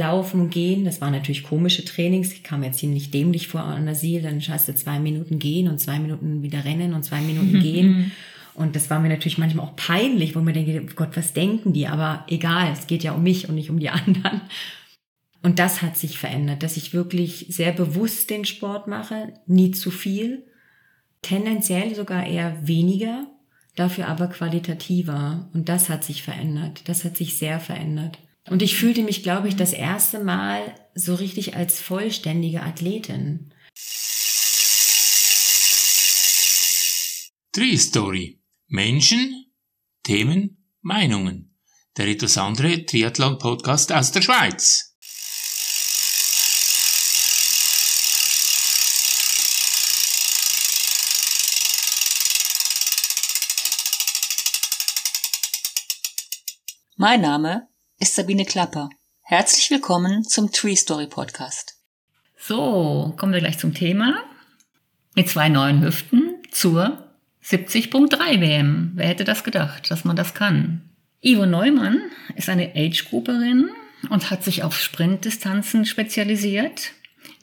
Laufen, Gehen, das waren natürlich komische Trainings. Ich kam mir ziemlich dämlich vor an der Ziel. Dann hast du zwei Minuten gehen und zwei Minuten wieder rennen und zwei Minuten gehen. Und das war mir natürlich manchmal auch peinlich, wo mir denke, Gott, was denken die? Aber egal, es geht ja um mich und nicht um die anderen. Und das hat sich verändert, dass ich wirklich sehr bewusst den Sport mache, nie zu viel, tendenziell sogar eher weniger, dafür aber qualitativer. Und das hat sich verändert. Das hat sich sehr verändert. Und ich fühlte mich, glaube ich, das erste Mal so richtig als vollständige Athletin. Tree Story. Menschen, Themen, Meinungen. Der etwas andere Triathlon-Podcast aus der Schweiz. Mein Name ist Sabine Klapper. Herzlich willkommen zum Tree Story Podcast. So, kommen wir gleich zum Thema. Mit zwei neuen Hüften zur 70.3 WM. Wer hätte das gedacht, dass man das kann? Ivo Neumann ist eine Age-Grouperin und hat sich auf Sprintdistanzen spezialisiert,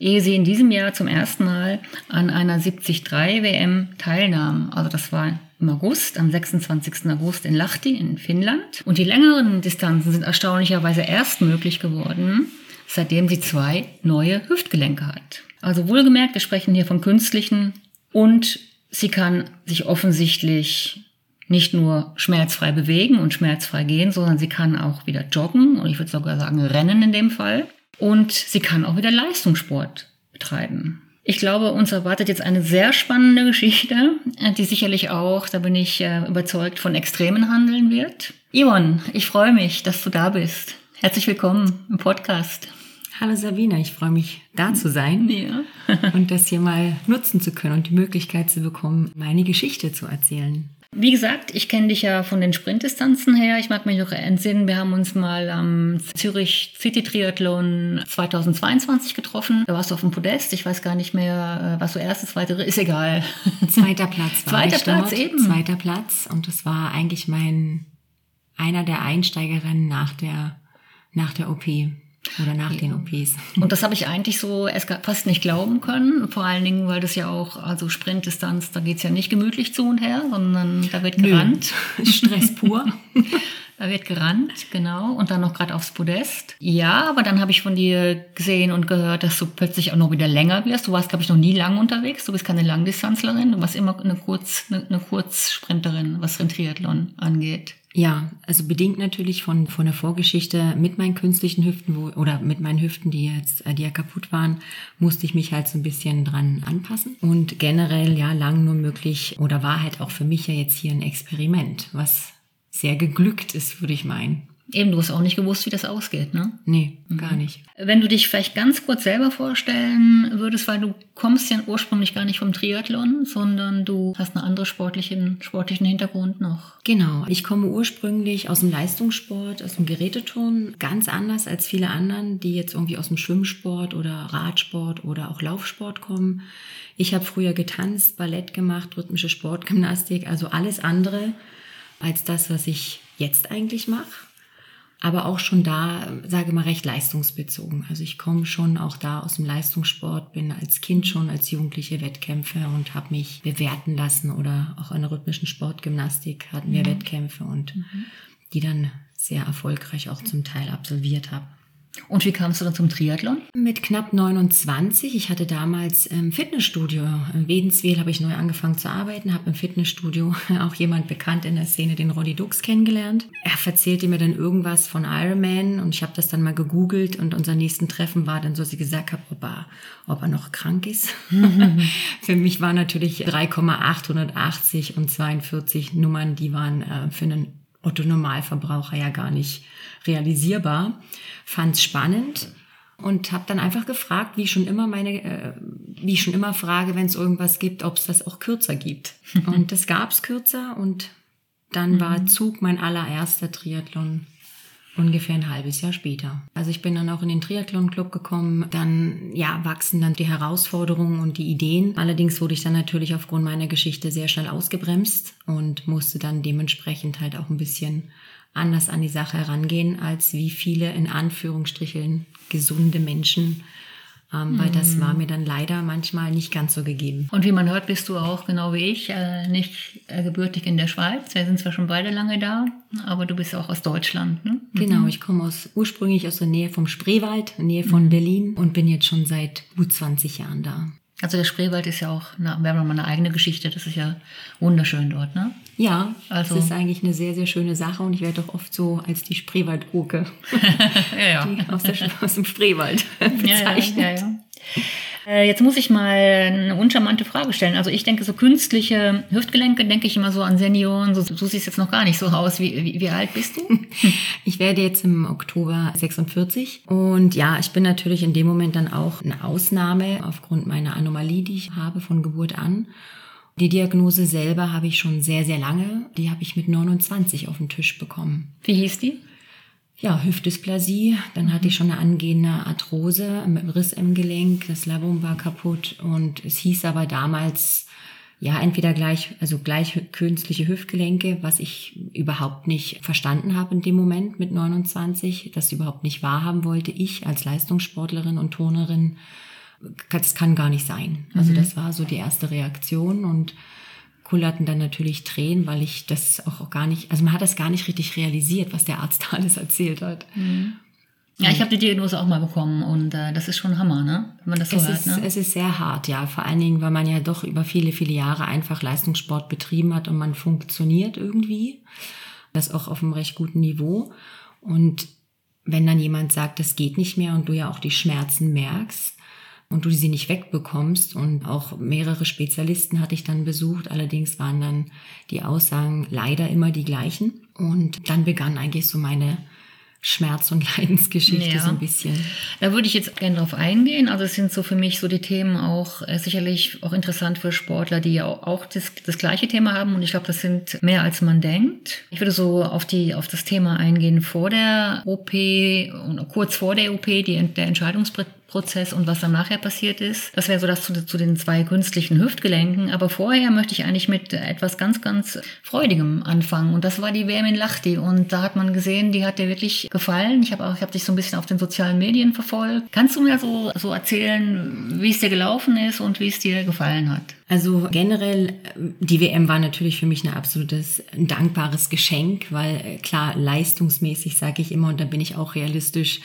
ehe sie in diesem Jahr zum ersten Mal an einer 73 WM teilnahm. Also das war im August, am 26. August in Lahti in Finnland. Und die längeren Distanzen sind erstaunlicherweise erst möglich geworden, seitdem sie zwei neue Hüftgelenke hat. Also wohlgemerkt, wir sprechen hier von künstlichen und sie kann sich offensichtlich nicht nur schmerzfrei bewegen und schmerzfrei gehen, sondern sie kann auch wieder joggen und ich würde sogar sagen rennen in dem Fall. Und sie kann auch wieder Leistungssport betreiben. Ich glaube, uns erwartet jetzt eine sehr spannende Geschichte, die sicherlich auch, da bin ich äh, überzeugt, von Extremen handeln wird. Ivan, ich freue mich, dass du da bist. Herzlich willkommen im Podcast. Hallo Sabine, ich freue mich, da zu sein Ja. und das hier mal nutzen zu können und die Möglichkeit zu bekommen, meine Geschichte zu erzählen. Wie gesagt, ich kenne dich ja von den Sprintdistanzen her. Ich mag mich noch entsinnen, wir haben uns mal am Zürich City Triathlon 2022 getroffen. Da warst du auf dem Podest. Ich weiß gar nicht mehr, äh, was du erstes, zweite, ist egal. Zweiter Platz war Zweiter Platz dort. eben. Zweiter Platz und das war eigentlich mein einer der Einsteigerinnen nach der nach der OP oder nach den OPs. Und das habe ich eigentlich so fast nicht glauben können. Vor allen Dingen, weil das ja auch, also Sprintdistanz, da geht's ja nicht gemütlich zu und her, sondern da wird gerannt. Stress pur. Da wird gerannt, genau. Und dann noch gerade aufs Podest. Ja, aber dann habe ich von dir gesehen und gehört, dass du plötzlich auch noch wieder länger wirst. Du warst, glaube ich, noch nie lang unterwegs. Du bist keine Langdistanzlerin. Du warst immer eine, Kurz, eine, eine Kurzsprinterin, was den Triathlon angeht. Ja, also bedingt natürlich von, von der Vorgeschichte mit meinen künstlichen Hüften wo, oder mit meinen Hüften, die jetzt, äh, die ja kaputt waren, musste ich mich halt so ein bisschen dran anpassen. Und generell, ja, lang nur möglich oder war halt auch für mich ja jetzt hier ein Experiment, was sehr geglückt ist, würde ich meinen. Eben, du hast auch nicht gewusst, wie das ausgeht, ne? Nee, gar nicht. Wenn du dich vielleicht ganz kurz selber vorstellen würdest, weil du kommst ja ursprünglich gar nicht vom Triathlon, sondern du hast einen anderen sportlichen, sportlichen Hintergrund noch. Genau. Ich komme ursprünglich aus dem Leistungssport, aus dem Geräteturnen, ganz anders als viele anderen, die jetzt irgendwie aus dem Schwimmsport oder Radsport oder auch Laufsport kommen. Ich habe früher getanzt, Ballett gemacht, rhythmische Sportgymnastik, also alles andere als das, was ich jetzt eigentlich mache. Aber auch schon da, sage mal, recht leistungsbezogen. Also ich komme schon auch da aus dem Leistungssport, bin als Kind schon als Jugendliche Wettkämpfe und habe mich bewerten lassen oder auch in der rhythmischen Sportgymnastik hatten wir Wettkämpfe und die dann sehr erfolgreich auch zum Teil absolviert habe. Und wie kamst du dann zum Triathlon? Mit knapp 29, ich hatte damals im Fitnessstudio, in Wedenswil habe ich neu angefangen zu arbeiten, habe im Fitnessstudio auch jemand bekannt in der Szene, den Roddy Dux, kennengelernt. Er erzählte mir dann irgendwas von Ironman und ich habe das dann mal gegoogelt und unser nächsten Treffen war dann so, dass ich gesagt habe, ob er, ob er noch krank ist. für mich war natürlich 3,880 und 42 Nummern, die waren äh, für einen Otto Normalverbraucher ja gar nicht realisierbar. Fand's spannend und habe dann einfach gefragt, wie ich schon immer meine, äh, wie ich schon immer frage, wenn es irgendwas gibt, ob es das auch kürzer gibt. und das gab's kürzer und dann war Zug mein allererster Triathlon ungefähr ein halbes Jahr später. Also ich bin dann auch in den Triathlon-Club gekommen. Dann, ja, wachsen dann die Herausforderungen und die Ideen. Allerdings wurde ich dann natürlich aufgrund meiner Geschichte sehr schnell ausgebremst und musste dann dementsprechend halt auch ein bisschen anders an die Sache herangehen, als wie viele in Anführungsstrichen gesunde Menschen ähm, weil das war mir dann leider manchmal nicht ganz so gegeben. Und wie man hört, bist du auch genau wie ich äh, nicht äh, gebürtig in der Schweiz. Wir sind zwar schon beide lange da, aber du bist auch aus Deutschland. Ne? Genau, ich komme aus, ursprünglich aus der Nähe vom Spreewald, Nähe von Berlin und bin jetzt schon seit gut 20 Jahren da. Also der Spreewald ist ja auch, na, wir haben nochmal eine eigene Geschichte, das ist ja wunderschön dort, ne? Ja, Also- das ist eigentlich eine sehr, sehr schöne Sache und ich werde doch oft so als die Spreewaldgurke ja, ja. die aus, der, aus dem Spreewald Ja, ja, bezeichnet. ja, ja. Äh, Jetzt muss ich mal eine uncharmante Frage stellen. Also ich denke, so künstliche Hüftgelenke, denke ich immer so an Senioren. So, du siehst jetzt noch gar nicht so aus. Wie, wie, wie alt bist du? Ich werde jetzt im Oktober 46 und ja, ich bin natürlich in dem Moment dann auch eine Ausnahme aufgrund meiner Anomalie, die ich habe von Geburt an. Die Diagnose selber habe ich schon sehr, sehr lange. Die habe ich mit 29 auf den Tisch bekommen. Wie hieß die? Ja, Hüftdysplasie, dann hatte ich schon eine angehende Arthrose mit einem Riss im Gelenk, das Labrum war kaputt. Und es hieß aber damals, ja, entweder gleich, also gleich künstliche Hüftgelenke, was ich überhaupt nicht verstanden habe in dem Moment mit 29, das überhaupt nicht wahrhaben wollte. Ich als Leistungssportlerin und Turnerin, das kann gar nicht sein. Also das war so die erste Reaktion. Und kullerten dann natürlich Tränen, weil ich das auch gar nicht, also man hat das gar nicht richtig realisiert, was der Arzt alles erzählt hat. Ja, ich habe die Diagnose auch mal bekommen und äh, das ist schon Hammer, ne? Wenn man das so Es hört, ist, ne? es ist sehr hart, ja. Vor allen Dingen, weil man ja doch über viele, viele Jahre einfach Leistungssport betrieben hat und man funktioniert irgendwie. Das auch auf einem recht guten Niveau. Und wenn dann jemand sagt, das geht nicht mehr und du ja auch die Schmerzen merkst und du sie nicht wegbekommst und auch mehrere Spezialisten hatte ich dann besucht, allerdings waren dann die Aussagen leider immer die gleichen. Und dann begann eigentlich so meine Schmerz- und Leidensgeschichte Ja. so ein bisschen. Da würde ich jetzt gerne drauf eingehen. Also es sind so für mich so die Themen auch äh, sicherlich auch interessant für Sportler, die ja auch, auch das, das gleiche Thema haben. Und ich glaube, das sind mehr als man denkt. Ich würde so auf die auf das Thema eingehen vor der OP und kurz vor der OP, die, der Entscheidungsprozess und was dann nachher passiert ist. Das wäre so das zu, zu den zwei künstlichen Hüftgelenken. Aber vorher möchte ich eigentlich mit etwas ganz, ganz Freudigem anfangen. Und das war die WM in Lahti. Und da hat man gesehen, die hat dir wirklich gefallen. Ich habe auch, ich habe dich so ein bisschen auf den sozialen Medien verfolgt. Kannst du mir so, so erzählen, wie es dir gelaufen ist und wie es dir gefallen hat? Also generell, die WM war natürlich für mich ein absolutes, ein dankbares Geschenk, weil äh, klar, leistungsmäßig sage ich immer, und da bin ich auch realistisch,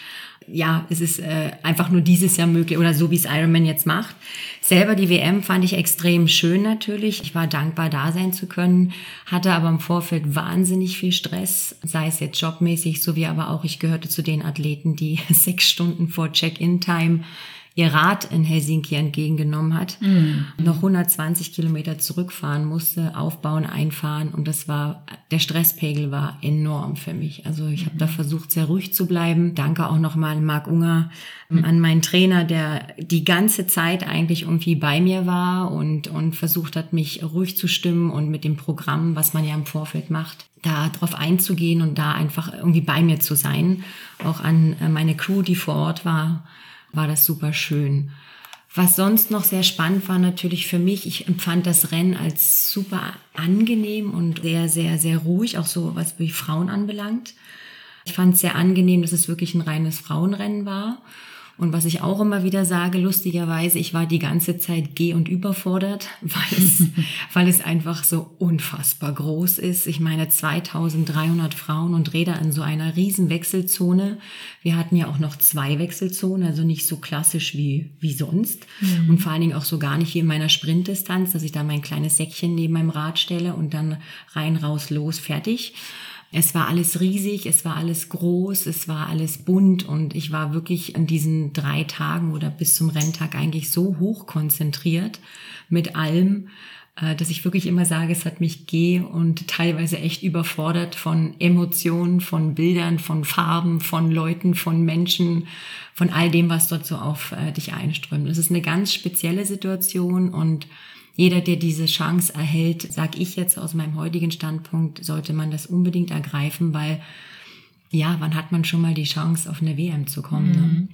ja, es ist äh, einfach nur dieses Jahr möglich oder so, wie es Ironman jetzt macht. Selber die WM fand ich extrem schön natürlich. Ich war dankbar, da sein zu können, hatte aber im Vorfeld wahnsinnig viel Stress, sei es jetzt jobmäßig, sowie aber auch, ich gehörte zu den Athleten, die sechs Stunden vor Check-in-Time ihr Rad in Helsinki entgegengenommen hat, noch 120 Kilometer zurückfahren musste, aufbauen, einfahren und das war, der Stresspegel war enorm für mich. Also ich habe da versucht, sehr ruhig zu bleiben. Danke auch nochmal Marc Unger, ähm, an meinen Trainer, der die ganze Zeit eigentlich irgendwie bei mir war und, und versucht hat, mich ruhig zu stimmen und mit dem Programm, was man ja im Vorfeld macht, da drauf einzugehen und da einfach irgendwie bei mir zu sein. Auch an äh, meine Crew, die vor Ort war, war das super schön. Was sonst noch sehr spannend war natürlich für mich, ich empfand das Rennen als super angenehm und sehr, sehr, sehr ruhig, auch so was wie Frauen anbelangt. Ich fand es sehr angenehm, dass es wirklich ein reines Frauenrennen war. Und was ich auch immer wieder sage, lustigerweise, ich war die ganze Zeit geh- und überfordert, weil es, weil es einfach so unfassbar groß ist. Ich meine, 2300 Frauen und Räder in so einer riesen Wechselzone. Wir hatten ja auch noch zwei Wechselzonen, also nicht so klassisch wie, wie sonst. Und vor allen Dingen auch so gar nicht wie in meiner Sprintdistanz, dass ich da mein kleines Säckchen neben meinem Rad stelle und dann rein, raus, los, fertig. Es war alles riesig, es war alles groß, es war alles bunt und ich war wirklich in diesen drei Tagen oder bis zum Renntag eigentlich so hoch konzentriert mit allem, äh, dass ich wirklich immer sage, es hat mich geh und teilweise echt überfordert von Emotionen, von Bildern, von Farben, von Leuten, von Menschen, von all dem, was dort so auf äh, dich einströmt. Es ist eine ganz spezielle Situation und jeder, der diese Chance erhält, sag ich jetzt aus meinem heutigen Standpunkt, sollte man das unbedingt ergreifen, weil ja, wann hat man schon mal die Chance, auf eine WM zu kommen? Ne?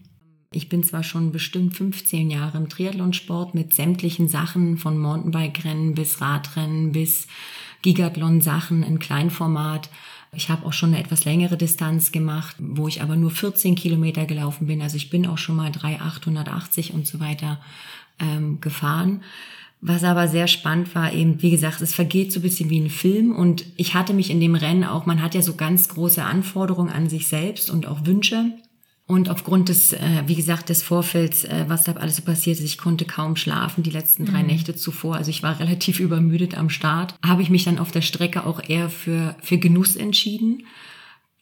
Ich bin zwar schon bestimmt 15 Jahre im Triathlonsport mit sämtlichen Sachen von Mountainbike-Rennen bis Radrennen bis Gigathlon-Sachen in Kleinformat. Ich habe auch schon eine etwas längere Distanz gemacht, wo ich aber nur 14 Kilometer gelaufen bin. Also ich bin auch schon mal 3,880 und so weiter ähm, gefahren. Was aber sehr spannend war, eben, wie gesagt, es vergeht so ein bisschen wie ein Film und ich hatte mich in dem Rennen auch, man hat ja so ganz große Anforderungen an sich selbst und auch Wünsche. Und aufgrund des, äh, wie gesagt, des Vorfelds, äh, was da alles so passiert ist, ich konnte kaum schlafen die letzten drei mhm. Nächte zuvor. Also ich war relativ übermüdet am Start. Habe ich mich dann auf der Strecke auch eher für, für Genuss entschieden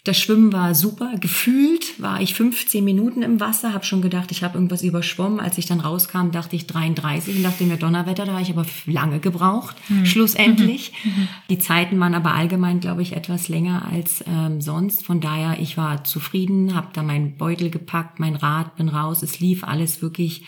das Schwimmen war super. Gefühlt war ich 15 Minuten im Wasser, habe schon gedacht, ich habe irgendwas überschwommen. Als ich dann rauskam, dachte ich 33 und dachte mir Donnerwetter, da habe ich aber lange gebraucht, mhm. schlussendlich. Mhm. mhm. Die Zeiten waren aber allgemein, glaube ich, etwas länger als ähm, sonst. Von daher, ich war zufrieden, habe da meinen Beutel gepackt, mein Rad, bin raus. Es lief alles wirklich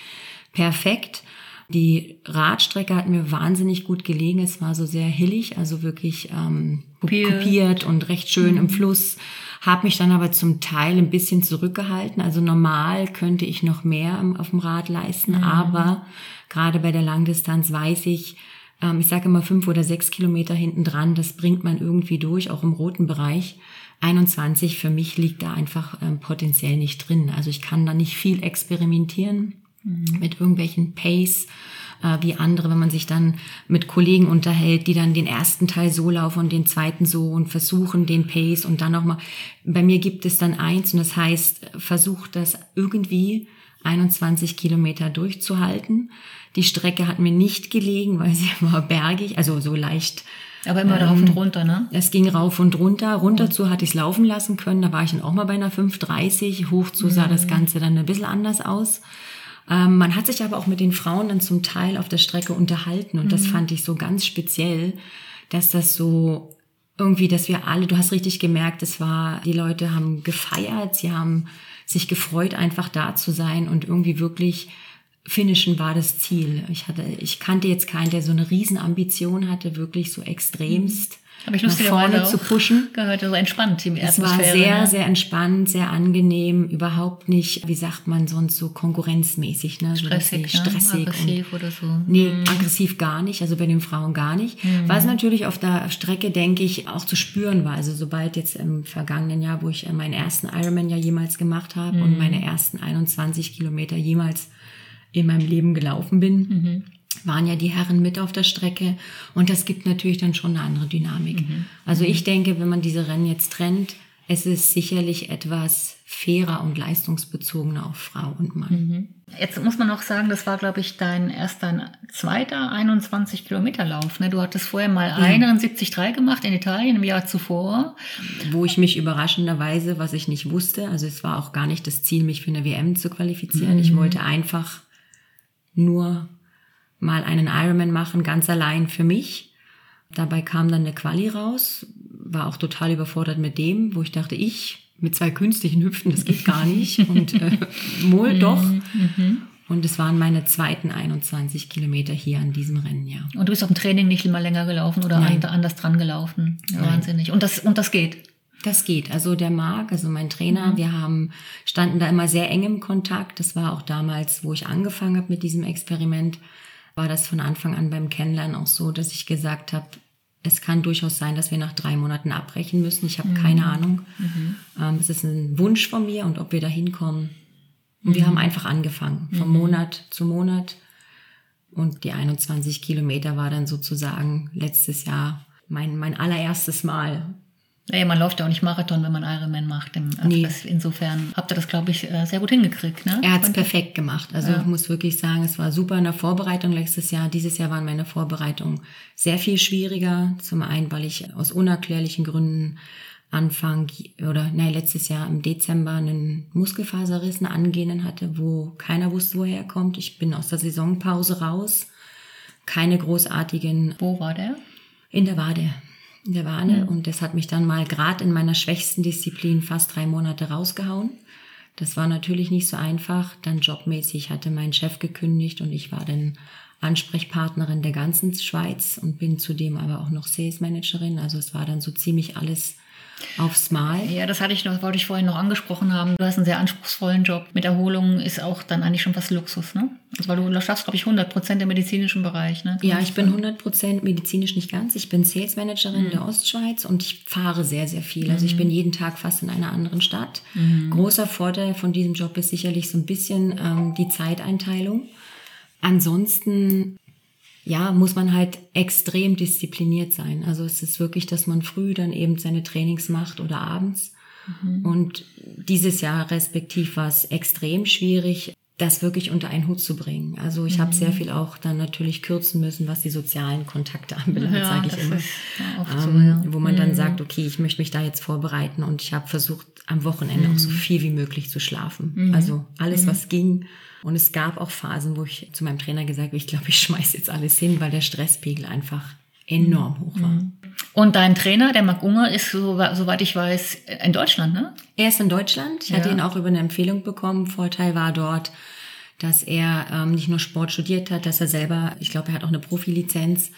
perfekt. Die Radstrecke hat mir wahnsinnig gut gelegen. Es war so sehr hillig, also wirklich ähm, kopiert und recht schön mhm. im Fluss habe mich dann aber zum Teil ein bisschen zurückgehalten. Also normal könnte ich noch mehr auf dem Rad leisten, mhm. aber gerade bei der Langdistanz weiß ich, ähm, ich sage immer fünf oder sechs Kilometer hinten dran, das bringt man irgendwie durch, auch im roten Bereich. 21 für mich liegt da einfach ähm, potenziell nicht drin. Also ich kann da nicht viel experimentieren mhm. mit irgendwelchen Pace äh, wie andere, wenn man sich dann mit Kollegen unterhält, die dann den ersten Teil so laufen und den zweiten so und versuchen den Pace und dann nochmal. Bei mir gibt es dann eins und das heißt, versucht das irgendwie 21 Kilometer durchzuhalten. Die Strecke hat mir nicht gelegen, weil sie war bergig, also so leicht. Aber immer ähm, rauf und runter, ne? Es ging rauf und runter. Runter zu hatte ich es laufen lassen können. Da war ich dann auch mal bei einer 5,30. Hoch zu sah mhm. das Ganze dann ein bisschen anders aus. Ähm, man hat sich aber auch mit den Frauen dann zum Teil auf der Strecke unterhalten und mhm. das fand ich so ganz speziell, dass das so irgendwie, dass wir alle, du hast richtig gemerkt, es war, die Leute haben gefeiert, sie haben sich gefreut, einfach da zu sein und irgendwie wirklich finishen war das Ziel. Ich hatte, ich kannte jetzt keinen, der so eine Riesenambition hatte, wirklich so extremst aber ich nach vorne zu pushen. Gehört so entspannt die Es war sehr, ne? sehr entspannt, sehr angenehm, überhaupt nicht, wie sagt man sonst so konkurrenzmäßig, ne? Stressig, so, ne? stressig aggressiv oder so. Nee, mhm. aggressiv gar nicht, also bei den Frauen gar nicht. Mhm. Was natürlich auf der Strecke, denke ich, auch zu spüren war. Also sobald jetzt im vergangenen Jahr, wo ich meinen ersten Ironman ja jemals gemacht habe mhm. und meine ersten 21 Kilometer jemals in meinem Leben gelaufen bin, mhm waren ja die Herren mit auf der Strecke und das gibt natürlich dann schon eine andere Dynamik. Mhm. Also ich denke, wenn man diese Rennen jetzt trennt, es ist sicherlich etwas fairer und leistungsbezogener auf Frau und Mann. Mhm. Jetzt muss man noch sagen, das war, glaube ich, dein erster, zweiter 21 Kilometer Lauf. Ne? Du hattest vorher mal mhm. einen 70,3 gemacht in Italien im Jahr zuvor. Wo ich mich überraschenderweise, was ich nicht wusste, also es war auch gar nicht das Ziel, mich für eine WM zu qualifizieren. Mhm. Ich wollte einfach nur mal einen Ironman machen, ganz allein für mich. Dabei kam dann eine Quali raus, war auch total überfordert mit dem, wo ich dachte, ich mit zwei künstlichen Hüften, das geht gar nicht. Und äh, wohl mhm, doch. Mhm. Und es waren meine zweiten 21 Kilometer hier an diesem Rennen, ja. Und du bist auf dem Training nicht immer länger gelaufen oder Nein. anders dran gelaufen? Ja, wahnsinnig. Und das, und das geht? Das geht. Also der Marc, also mein Trainer, mhm. wir haben, standen da immer sehr eng im Kontakt. Das war auch damals, wo ich angefangen habe mit diesem Experiment war das von Anfang an beim Kennenlernen auch so, dass ich gesagt habe, es kann durchaus sein, dass wir nach drei Monaten abbrechen müssen. Ich habe mhm. keine Ahnung. Mhm. Ähm, es ist ein Wunsch von mir und ob wir da hinkommen. Und mhm. wir haben einfach angefangen, von mhm. Monat zu Monat. Und die 21 Kilometer war dann sozusagen letztes Jahr mein, mein allererstes Mal. Naja, man läuft ja auch nicht Marathon, wenn man Ironman macht. Also nee. insofern habt ihr das, glaube ich, äh, sehr gut hingekriegt. Ne? Er hat es perfekt gemacht. Also ja. ich muss wirklich sagen, es war super in der Vorbereitung letztes Jahr. Dieses Jahr waren meine Vorbereitungen sehr viel schwieriger. Zum einen, weil ich aus unerklärlichen Gründen Anfang oder nein, letztes Jahr im Dezember einen Muskelfaserriss, einen angehenden hatte, wo keiner wusste, woher er kommt. Ich bin aus der Saisonpause raus. Keine großartigen. Wo war der? In der Wade der Wahne. Mhm. Und das hat mich dann mal gerade in meiner schwächsten Disziplin fast drei Monate rausgehauen. Das war natürlich nicht so einfach. Dann jobmäßig hatte mein Chef gekündigt und ich war dann Ansprechpartnerin der ganzen Schweiz und bin zudem aber auch noch Sales Managerin. Also es war dann so ziemlich alles aufs Mal. Ja, das hatte ich noch, wollte ich vorhin noch angesprochen haben. Du hast einen sehr anspruchsvollen Job. Mit Erholung ist auch dann eigentlich schon fast Luxus, ne? Also weil du schaffst, glaube ich, 100 Prozent im medizinischen Bereich, ne? Ja, ich bin 100 Prozent medizinisch nicht ganz. Ich bin Sales Managerin mhm. der Ostschweiz und ich fahre sehr, sehr viel. Also ich bin jeden Tag fast in einer anderen Stadt. Mhm. Großer Vorteil von diesem Job ist sicherlich so ein bisschen ähm, die Zeiteinteilung. Ansonsten ja, muss man halt extrem diszipliniert sein. Also es ist wirklich, dass man früh dann eben seine Trainings macht oder abends. Mhm. Und dieses Jahr respektiv war es extrem schwierig, das wirklich unter einen Hut zu bringen. Also ich mhm. habe sehr viel auch dann natürlich kürzen müssen, was die sozialen Kontakte anbelangt, ja, sage ich immer. Ja, ähm, so, ja. Wo man mhm. dann sagt, okay, ich möchte mich da jetzt vorbereiten und ich habe versucht, am Wochenende mhm. auch so viel wie möglich zu schlafen. Mhm. Also alles, mhm. was ging. Und es gab auch Phasen, wo ich zu meinem Trainer gesagt habe, ich glaube, ich schmeiß jetzt alles hin, weil der Stresspegel einfach enorm hoch war. Mhm. Und dein Trainer, der Marc Unger, ist, so, soweit ich weiß, in Deutschland, ne? Er ist in Deutschland. Ich ja. hatte ihn auch über eine Empfehlung bekommen. Vorteil war dort, dass er ähm, nicht nur Sport studiert hat, dass er selber, ich glaube, er hat auch eine Profilizenz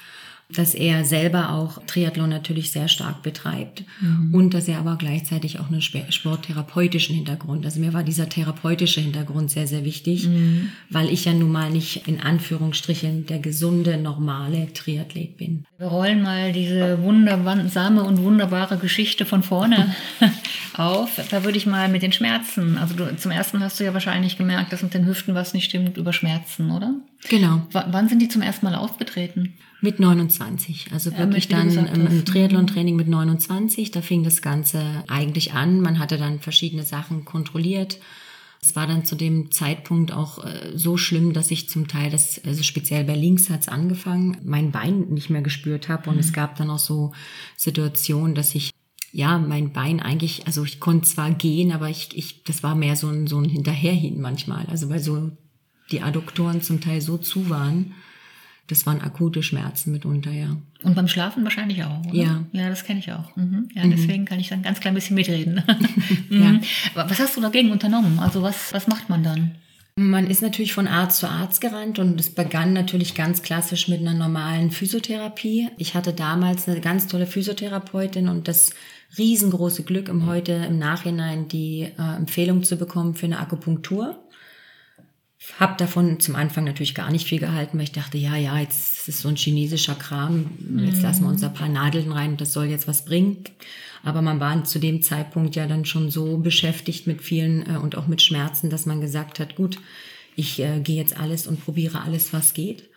dass er selber auch Triathlon natürlich sehr stark betreibt mhm. und dass er aber gleichzeitig auch einen sporttherapeutischen Hintergrund. Also mir war dieser therapeutische Hintergrund sehr, sehr wichtig, mhm. weil ich ja nun mal nicht in Anführungsstrichen der gesunde, normale Triathlet bin. Wir rollen mal diese wundersame und wunderbare Geschichte von vorne auf. Da würde ich mal mit den Schmerzen, also du, zum ersten hast du ja wahrscheinlich gemerkt, dass mit den Hüften was nicht stimmt über Schmerzen, oder? Genau. W wann sind die zum ersten Mal aufgetreten? Mit 29. Also wirklich ja, dann im, im Triathlon-Training mit 29. Da fing das Ganze eigentlich an. Man hatte dann verschiedene Sachen kontrolliert. Es war dann zu dem Zeitpunkt auch äh, so schlimm, dass ich zum Teil das, also speziell bei links hat's angefangen, mein Bein nicht mehr gespürt habe. Und mhm. es gab dann auch so Situationen, dass ich ja, mein Bein eigentlich, also ich konnte zwar gehen, aber ich, ich, das war mehr so ein, so ein Hinterherhin manchmal. Also weil so die Adduktoren zum Teil so zu waren, das waren akute Schmerzen mitunter, ja. Und beim Schlafen wahrscheinlich auch, oder? Ja. Ja, das kenne ich auch. Mhm. Ja, mhm. deswegen kann ich dann ganz klein bisschen mitreden. mhm. ja. Was hast du dagegen unternommen? Also was, was macht man dann? Man ist natürlich von Arzt zu Arzt gerannt und es begann natürlich ganz klassisch mit einer normalen Physiotherapie. Ich hatte damals eine ganz tolle Physiotherapeutin und das riesengroße Glück, um heute im Nachhinein die äh, Empfehlung zu bekommen für eine Akupunktur. Hab davon zum Anfang natürlich gar nicht viel gehalten, weil ich dachte, ja, ja, jetzt ist es so ein chinesischer Kram, jetzt mhm. lassen wir uns ein paar Nadeln rein, das soll jetzt was bringen. Aber man war zu dem Zeitpunkt ja dann schon so beschäftigt mit vielen äh, und auch mit Schmerzen, dass man gesagt hat, gut, ich äh, gehe jetzt alles und probiere alles, was geht.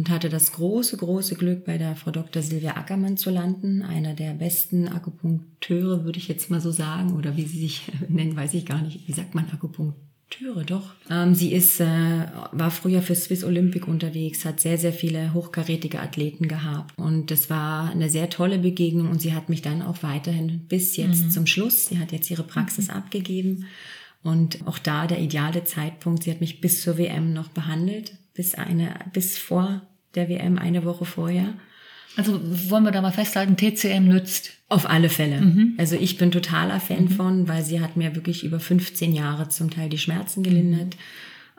Und hatte das große, große Glück, bei der Frau Dr. Silvia Ackermann zu landen, einer der besten Akupunkteure, würde ich jetzt mal so sagen, oder wie sie sich nennen, weiß ich gar nicht. Wie sagt man Akupunktur? Türe, doch. Ähm, sie ist, äh, war früher für Swiss Olympic unterwegs, hat sehr, sehr viele hochkarätige Athleten gehabt. Und das war eine sehr tolle Begegnung und sie hat mich dann auch weiterhin bis jetzt mhm. zum Schluss, sie hat jetzt ihre Praxis mhm. abgegeben. Und auch da der ideale Zeitpunkt, sie hat mich bis zur WM noch behandelt, bis eine, bis vor der WM eine Woche vorher. Also wollen wir da mal festhalten, TCM nützt. Auf alle Fälle. Mhm. Also ich bin totaler Fan mhm. von, weil sie hat mir wirklich über 15 Jahre zum Teil die Schmerzen gelindert.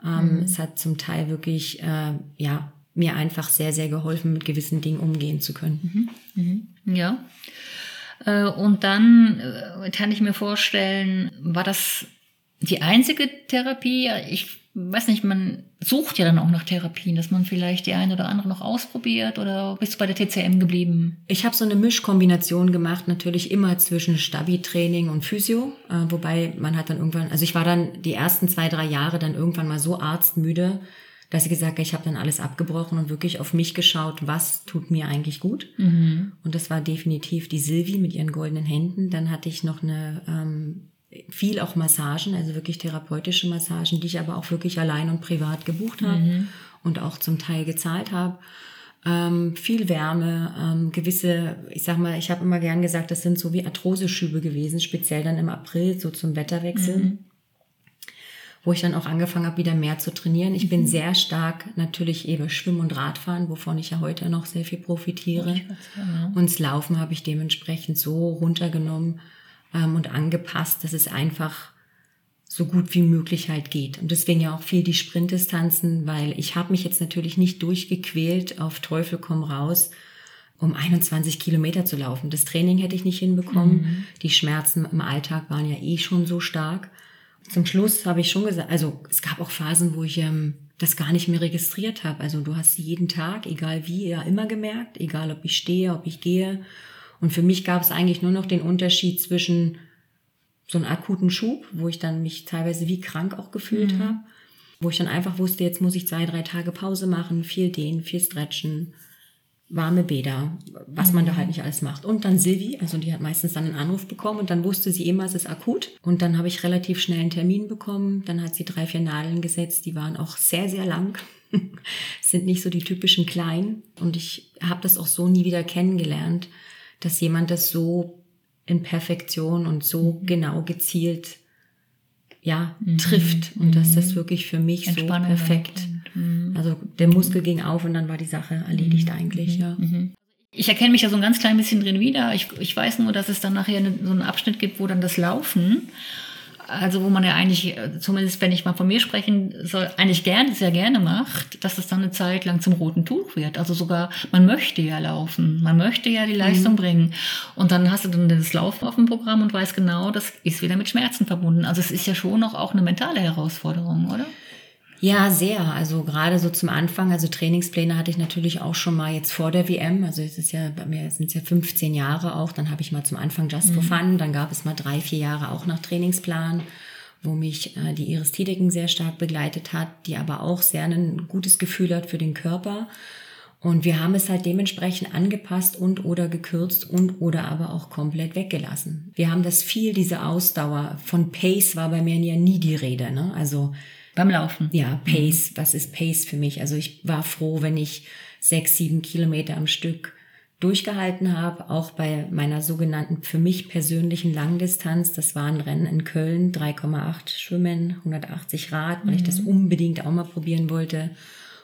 Ähm, mhm. Es hat zum Teil wirklich, äh, ja, mir einfach sehr, sehr geholfen, mit gewissen Dingen umgehen zu können. Mhm. Mhm. Ja. Äh, und dann äh, kann ich mir vorstellen, war das die einzige Therapie? Ich weiß nicht, man sucht ja dann auch nach Therapien, dass man vielleicht die eine oder andere noch ausprobiert oder bist du bei der TCM geblieben? Ich habe so eine Mischkombination gemacht, natürlich immer zwischen Stabi-Training und Physio, äh, wobei man hat dann irgendwann, also ich war dann die ersten zwei, drei Jahre dann irgendwann mal so arztmüde, dass ich gesagt habe, ich habe dann alles abgebrochen und wirklich auf mich geschaut, was tut mir eigentlich gut. Mhm. Und das war definitiv die Silvi mit ihren goldenen Händen. Dann hatte ich noch eine ähm, viel auch Massagen, also wirklich therapeutische Massagen, die ich aber auch wirklich allein und privat gebucht habe mhm. und auch zum Teil gezahlt habe. Ähm, viel Wärme, ähm, gewisse, ich sag mal, ich habe immer gern gesagt, das sind so wie Arthroseschübe gewesen, speziell dann im April, so zum Wetterwechsel, mhm. wo ich dann auch angefangen habe, wieder mehr zu trainieren. Ich mhm. bin sehr stark natürlich eben Schwimmen und Radfahren, wovon ich ja heute noch sehr viel profitiere. Und das Laufen habe ich dementsprechend so runtergenommen, ähm, und angepasst, dass es einfach so gut wie möglich halt geht. Und deswegen ja auch viel die Sprintdistanzen, weil ich habe mich jetzt natürlich nicht durchgequält auf Teufel komm raus, um 21 Kilometer zu laufen. Das Training hätte ich nicht hinbekommen. Mhm. Die Schmerzen im Alltag waren ja eh schon so stark. zum Schluss habe ich schon gesagt, also es gab auch Phasen, wo ich ähm, das gar nicht mehr registriert habe. Also du hast jeden Tag, egal wie, ja immer gemerkt, egal ob ich stehe, ob ich gehe. Und für mich gab es eigentlich nur noch den Unterschied zwischen so einem akuten Schub, wo ich dann mich teilweise wie krank auch gefühlt Mhm. habe, wo ich dann einfach wusste, jetzt muss ich zwei, drei Tage Pause machen, viel dehnen, viel stretchen, warme Bäder, was man da halt nicht alles macht. Und dann Silvi, also die hat meistens dann einen Anruf bekommen und dann wusste sie immer, es ist akut. Und dann habe ich relativ schnell einen Termin bekommen. Dann hat sie drei, vier Nadeln gesetzt, die waren auch sehr, sehr lang. Sind nicht so die typischen kleinen. Und ich habe das auch so nie wieder kennengelernt, dass jemand das so in Perfektion und so genau gezielt ja, trifft und dass das wirklich für mich so perfekt. Also der Muskel ging auf und dann war die Sache erledigt eigentlich, ja. Ich erkenne mich da so ein ganz klein bisschen drin wieder. Ich, ich weiß nur, dass es dann nachher so einen Abschnitt gibt, wo dann das Laufen, also wo man ja eigentlich, äh, zumindest wenn ich mal von mir sprechen soll, eigentlich gerne, sehr gerne macht, dass das dann eine Zeit lang zum roten Tuch wird. Also sogar, man möchte ja laufen, man möchte ja die Leistung bringen. Und dann hast du dann das Laufen auf dem Programm und weißt genau, das ist wieder mit Schmerzen verbunden. Also es ist ja schon noch auch eine mentale Herausforderung, oder? Ja, sehr. Also gerade so zum Anfang, also Trainingspläne hatte ich natürlich auch schon mal jetzt vor der WM. Also es ist ja, bei mir sind es ja 15 Jahre auch. Dann habe ich mal zum Anfang Just for Fun. Dann gab es mal drei, vier Jahre auch nach Trainingsplan, wo mich äh, die Iris Tiedecken sehr stark begleitet hat, die aber auch sehr ein gutes Gefühl hat für den Körper. Und wir haben es halt dementsprechend angepasst und oder gekürzt und oder aber auch komplett weggelassen. Wir haben das viel, diese Ausdauer. Von Pace war bei mir ja nie die Rede. Ne? Also Beim Laufen. ja, Pace, was ist Pace für mich? Also ich war froh, wenn ich sechs, sieben Kilometer am Stück durchgehalten habe, auch bei meiner sogenannten für mich persönlichen Langdistanz. Das war ein Rennen in Köln, 3,8 Schwimmen, 180 Rad, weil ich das unbedingt auch mal probieren wollte.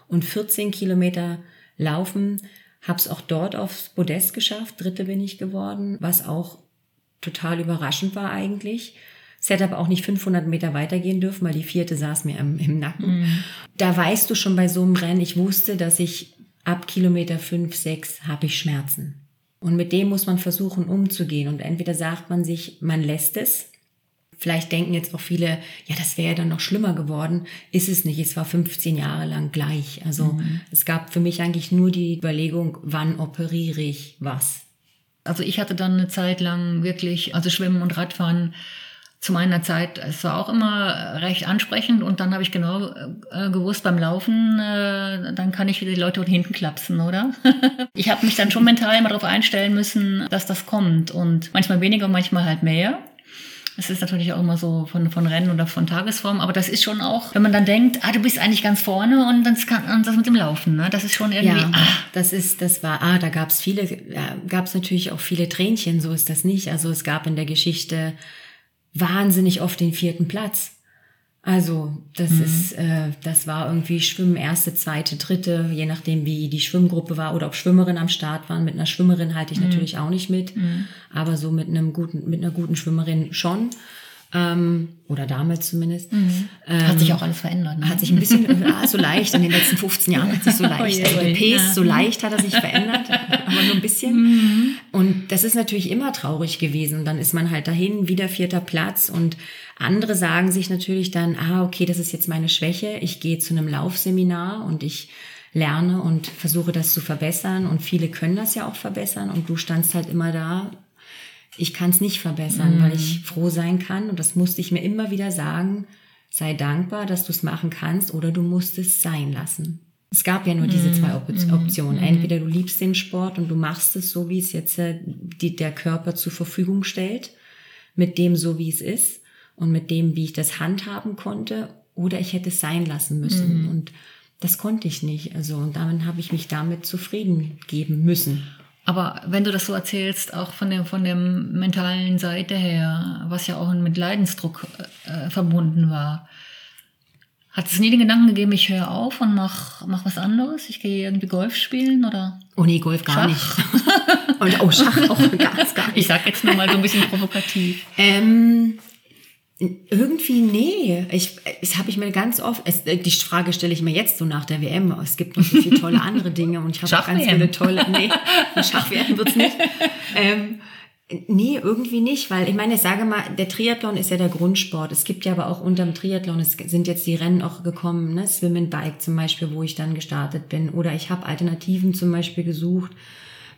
Und 14 Kilometer laufen, habe es auch dort aufs Podest geschafft, dritte bin ich geworden, was auch total überraschend war eigentlich. Aber auch nicht 500 Meter weitergehen dürfen, weil die vierte saß mir im, im Nacken. Da weißt du schon bei so einem Rennen, ich wusste, dass ich ab Kilometer 5, 6 habe ich Schmerzen. Und mit dem muss man versuchen umzugehen. Und entweder sagt man sich, man lässt es. Vielleicht denken jetzt auch viele, ja, das wäre ja dann noch schlimmer geworden. Ist es nicht. Es war 15 Jahre lang gleich. Also es gab für mich eigentlich nur die Überlegung, wann operiere ich was. Also ich hatte dann eine Zeit lang wirklich, also Schwimmen und Radfahren zu meiner Zeit, es war auch immer recht ansprechend und dann habe ich genau äh, gewusst, beim Laufen, äh, dann kann ich wieder die Leute hinten klapsen, oder? ich habe mich dann schon mental immer darauf einstellen müssen, dass das kommt und manchmal weniger, manchmal halt mehr. Es ist natürlich auch immer so von, von Rennen oder von Tagesform, aber das ist schon auch, wenn man dann denkt, ah, du bist eigentlich ganz vorne und dann kann, und das mit dem Laufen, ne? das ist schon irgendwie, Ja, ah, das ist, das war, ah, da gab es viele, ja, gab es natürlich auch viele Tränchen, so ist das nicht. Also es gab in der Geschichte wahnsinnig oft den vierten Platz. Also das ist, äh, das war irgendwie Schwimmen erste, zweite, dritte, je nachdem wie die Schwimmgruppe war oder ob Schwimmerinnen am Start waren. Mit einer Schwimmerin halte ich natürlich auch nicht mit, aber so mit einem guten, mit einer guten Schwimmerin schon. Ähm, oder damals zumindest. hat sich auch alles verändert. Ne? Hat sich ein bisschen, ah, so leicht, in den letzten 15 Jahren hat sich so leicht, Oje, also Pace, ja. so leicht hat er sich verändert, aber nur ein bisschen. Und das ist natürlich immer traurig gewesen. Und dann ist man halt dahin, wieder vierter Platz und andere sagen sich natürlich dann, ah, okay, das ist jetzt meine Schwäche, ich gehe zu einem Laufseminar und ich lerne und versuche das zu verbessern und viele können das ja auch verbessern und du standst halt immer da, ich kann es nicht verbessern, weil ich froh sein kann. Und das musste ich mir immer wieder sagen. Sei dankbar, dass du es machen kannst oder du musst es sein lassen. Es gab ja nur diese zwei Op Optionen. Entweder du liebst den Sport und du machst es so, wie es jetzt äh, die, der Körper zur Verfügung stellt, mit dem so, wie es ist und mit dem, wie ich das handhaben konnte, oder ich hätte es sein lassen müssen. Und das konnte ich nicht. Also, und damit habe ich mich damit zufrieden geben müssen. Aber wenn du das so erzählst, auch von der, von der mentalen Seite her, was ja auch mit Leidensdruck äh, verbunden war, hat es nie den Gedanken gegeben, ich höre auf und mach, mach was anderes? Ich gehe irgendwie Golf spielen oder? Oh nee, Golf gar Schach. nicht. Und oh, Schach auch ganz gar Ich nicht. sag jetzt nur mal so ein bisschen provokativ. Ähm, irgendwie nee. Ich, das habe ich mir ganz oft. Es, äh, die Frage stelle ich mir jetzt so nach der WM. Es gibt noch so viele tolle andere Dinge und ich habe auch ganz viele tolle. Nee, Schach-WM wird's nicht. Ähm, Nee, irgendwie nicht, weil ich meine, ich sage mal, der Triathlon ist ja der Grundsport. Es gibt ja aber auch unterm Triathlon, es sind jetzt die Rennen auch gekommen, ne? Swim and Bike zum Beispiel, wo ich dann gestartet bin. Oder ich habe Alternativen zum Beispiel gesucht,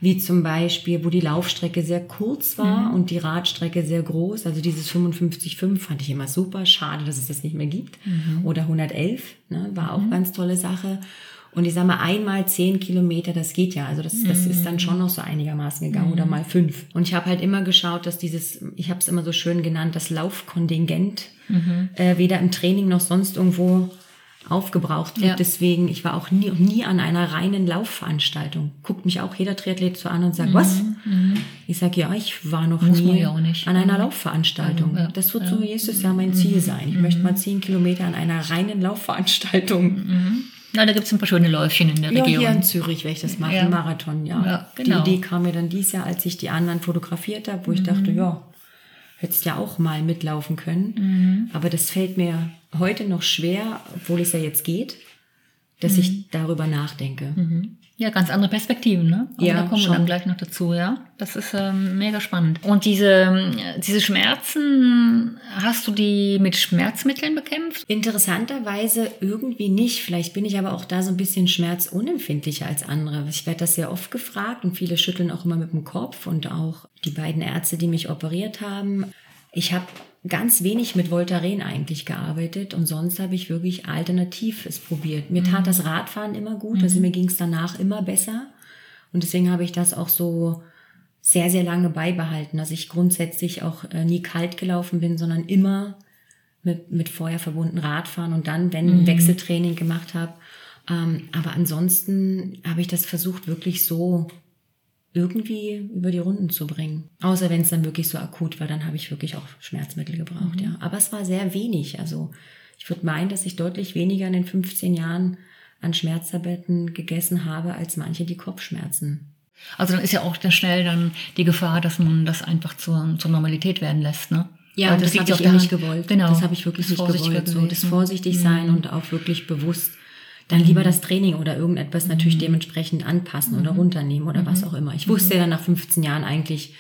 wie zum Beispiel, wo die Laufstrecke sehr kurz war Mhm. und die Radstrecke sehr groß. Also dieses 55,5 fand ich immer super. Schade, dass es das nicht mehr gibt. Mhm. Oder 111, ne? war auch ganz tolle Sache. Und ich sag mal, einmal zehn Kilometer, das geht ja. Also das, das ist dann schon noch so einigermaßen gegangen. Oder mal fünf. Und ich habe halt immer geschaut, dass dieses, ich habe es immer so schön genannt, das Laufkontingent äh, weder im Training noch sonst irgendwo aufgebraucht wird. Ja. Deswegen, ich war auch nie, nie an einer reinen Laufveranstaltung. Guckt mich auch jeder Triathlet so an und sagt, was? Ich sage, ja, ich war noch Mhm, Muss nie ja an einer Mhm. Laufveranstaltung. Ja. Das wird so nächstes Jahr mein Ziel sein. Ich möchte mal zehn Kilometer an einer reinen Laufveranstaltung. Ja, da gibt es ein paar schöne Läufchen in der Ja, Region. hier in Zürich werde ich das machen, Ja. Marathon, ja. Ja, genau. Die Idee kam mir dann dieses Jahr, als ich die anderen fotografiert habe, wo ich dachte, ja, hättest ja auch mal mitlaufen können. Aber das fällt mir heute noch schwer, obwohl es ja jetzt geht, dass ich darüber nachdenke. Ja, ganz andere Perspektiven, ne? Aber Ja, da kommen schon. wir dann gleich noch dazu, ja. Das ist ähm, mega spannend. Und diese, diese Schmerzen, hast du die mit Schmerzmitteln bekämpft? Interessanterweise irgendwie nicht. Vielleicht bin ich aber auch da so ein bisschen schmerzunempfindlicher als andere. Ich werde das sehr oft gefragt und viele schütteln auch immer mit dem Kopf und auch die beiden Ärzte, die mich operiert haben. Ich habe ganz wenig mit Voltaren eigentlich gearbeitet und sonst habe ich wirklich alternativ es probiert. Mir tat das Radfahren immer gut, also mir ging es danach immer besser und deswegen habe ich das auch so sehr, sehr lange beibehalten, dass ich grundsätzlich auch äh, nie kalt gelaufen bin, sondern immer mit, mit Feuer verbunden Radfahren und dann, wenn ein Wechseltraining gemacht habe. Ähm, aber ansonsten habe ich das versucht, wirklich so irgendwie über die Runden zu bringen. Außer wenn es dann wirklich so akut war, dann habe ich wirklich auch Schmerzmittel gebraucht, ja. Aber es war sehr wenig. Also ich würde meinen, dass ich deutlich weniger in den 15 Jahren an Schmerztabletten gegessen habe, als manche, die Kopfschmerzen Also dann ist ja auch dann schnell dann die Gefahr, dass man das einfach zur, zur Normalität werden lässt, ne? Ja, Weil und das, liegt habe ich eh nicht gewollt. Genau. Das habe ich wirklich Das nicht gewollt. So, das vorsichtig sein und auch wirklich bewusst dann lieber das Training oder irgendetwas natürlich dementsprechend anpassen oder runternehmen oder was auch immer. Ich wusste ja dann nach 15 Jahren eigentlich,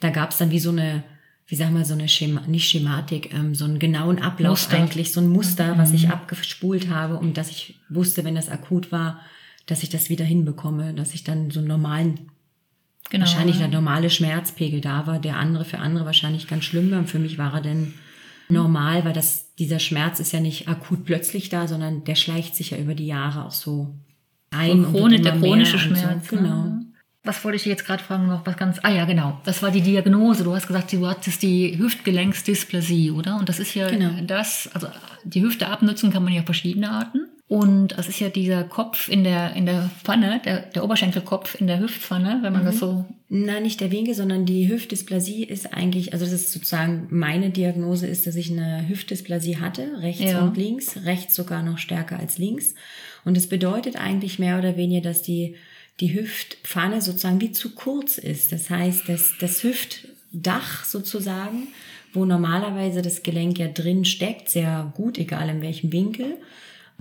da gab es dann wie so eine, wie sagen wir, so eine Schema, nicht Schematik, ähm, so einen genauen Ablauf Muster. eigentlich, so ein Muster, was ich abgespult habe und dass ich wusste, wenn das akut war, dass ich das wieder hinbekomme, dass ich dann so einen normalen Genau. wahrscheinlich der normale Schmerzpegel da war, der andere für andere wahrscheinlich ganz schlimm war. Und für mich war er dann normal, weil das, dieser Schmerz ist ja nicht akut plötzlich da, sondern der schleicht sich ja über die Jahre auch so ein. wird Chronisch, der chronische Schmerz. So. Genau. Ne? Was wollte ich jetzt gerade fragen noch? Was ganz. Ah ja, genau. Das war die Diagnose. Du hast gesagt, du hattest die Hüftgelenksdysplasie, oder? Und das ist ja Genau. das. Also die Hüfte abnutzen kann man ja auf verschiedene Arten. Und das ist ja dieser Kopf in der in der Pfanne, der, der Oberschenkelkopf in der Hüftpfanne, wenn man Mhm. das so. Nein, nicht der Winkel, sondern die Hüftdysplasie ist eigentlich, also das ist sozusagen meine Diagnose ist, dass ich eine Hüftdysplasie hatte, rechts Ja. und links, rechts sogar noch stärker als links. Und es bedeutet eigentlich mehr oder weniger, dass die, die Hüftpfanne sozusagen wie zu kurz ist. Das heißt, dass das Hüftdach sozusagen, wo normalerweise das Gelenk ja drin steckt, sehr gut, egal in welchem Winkel,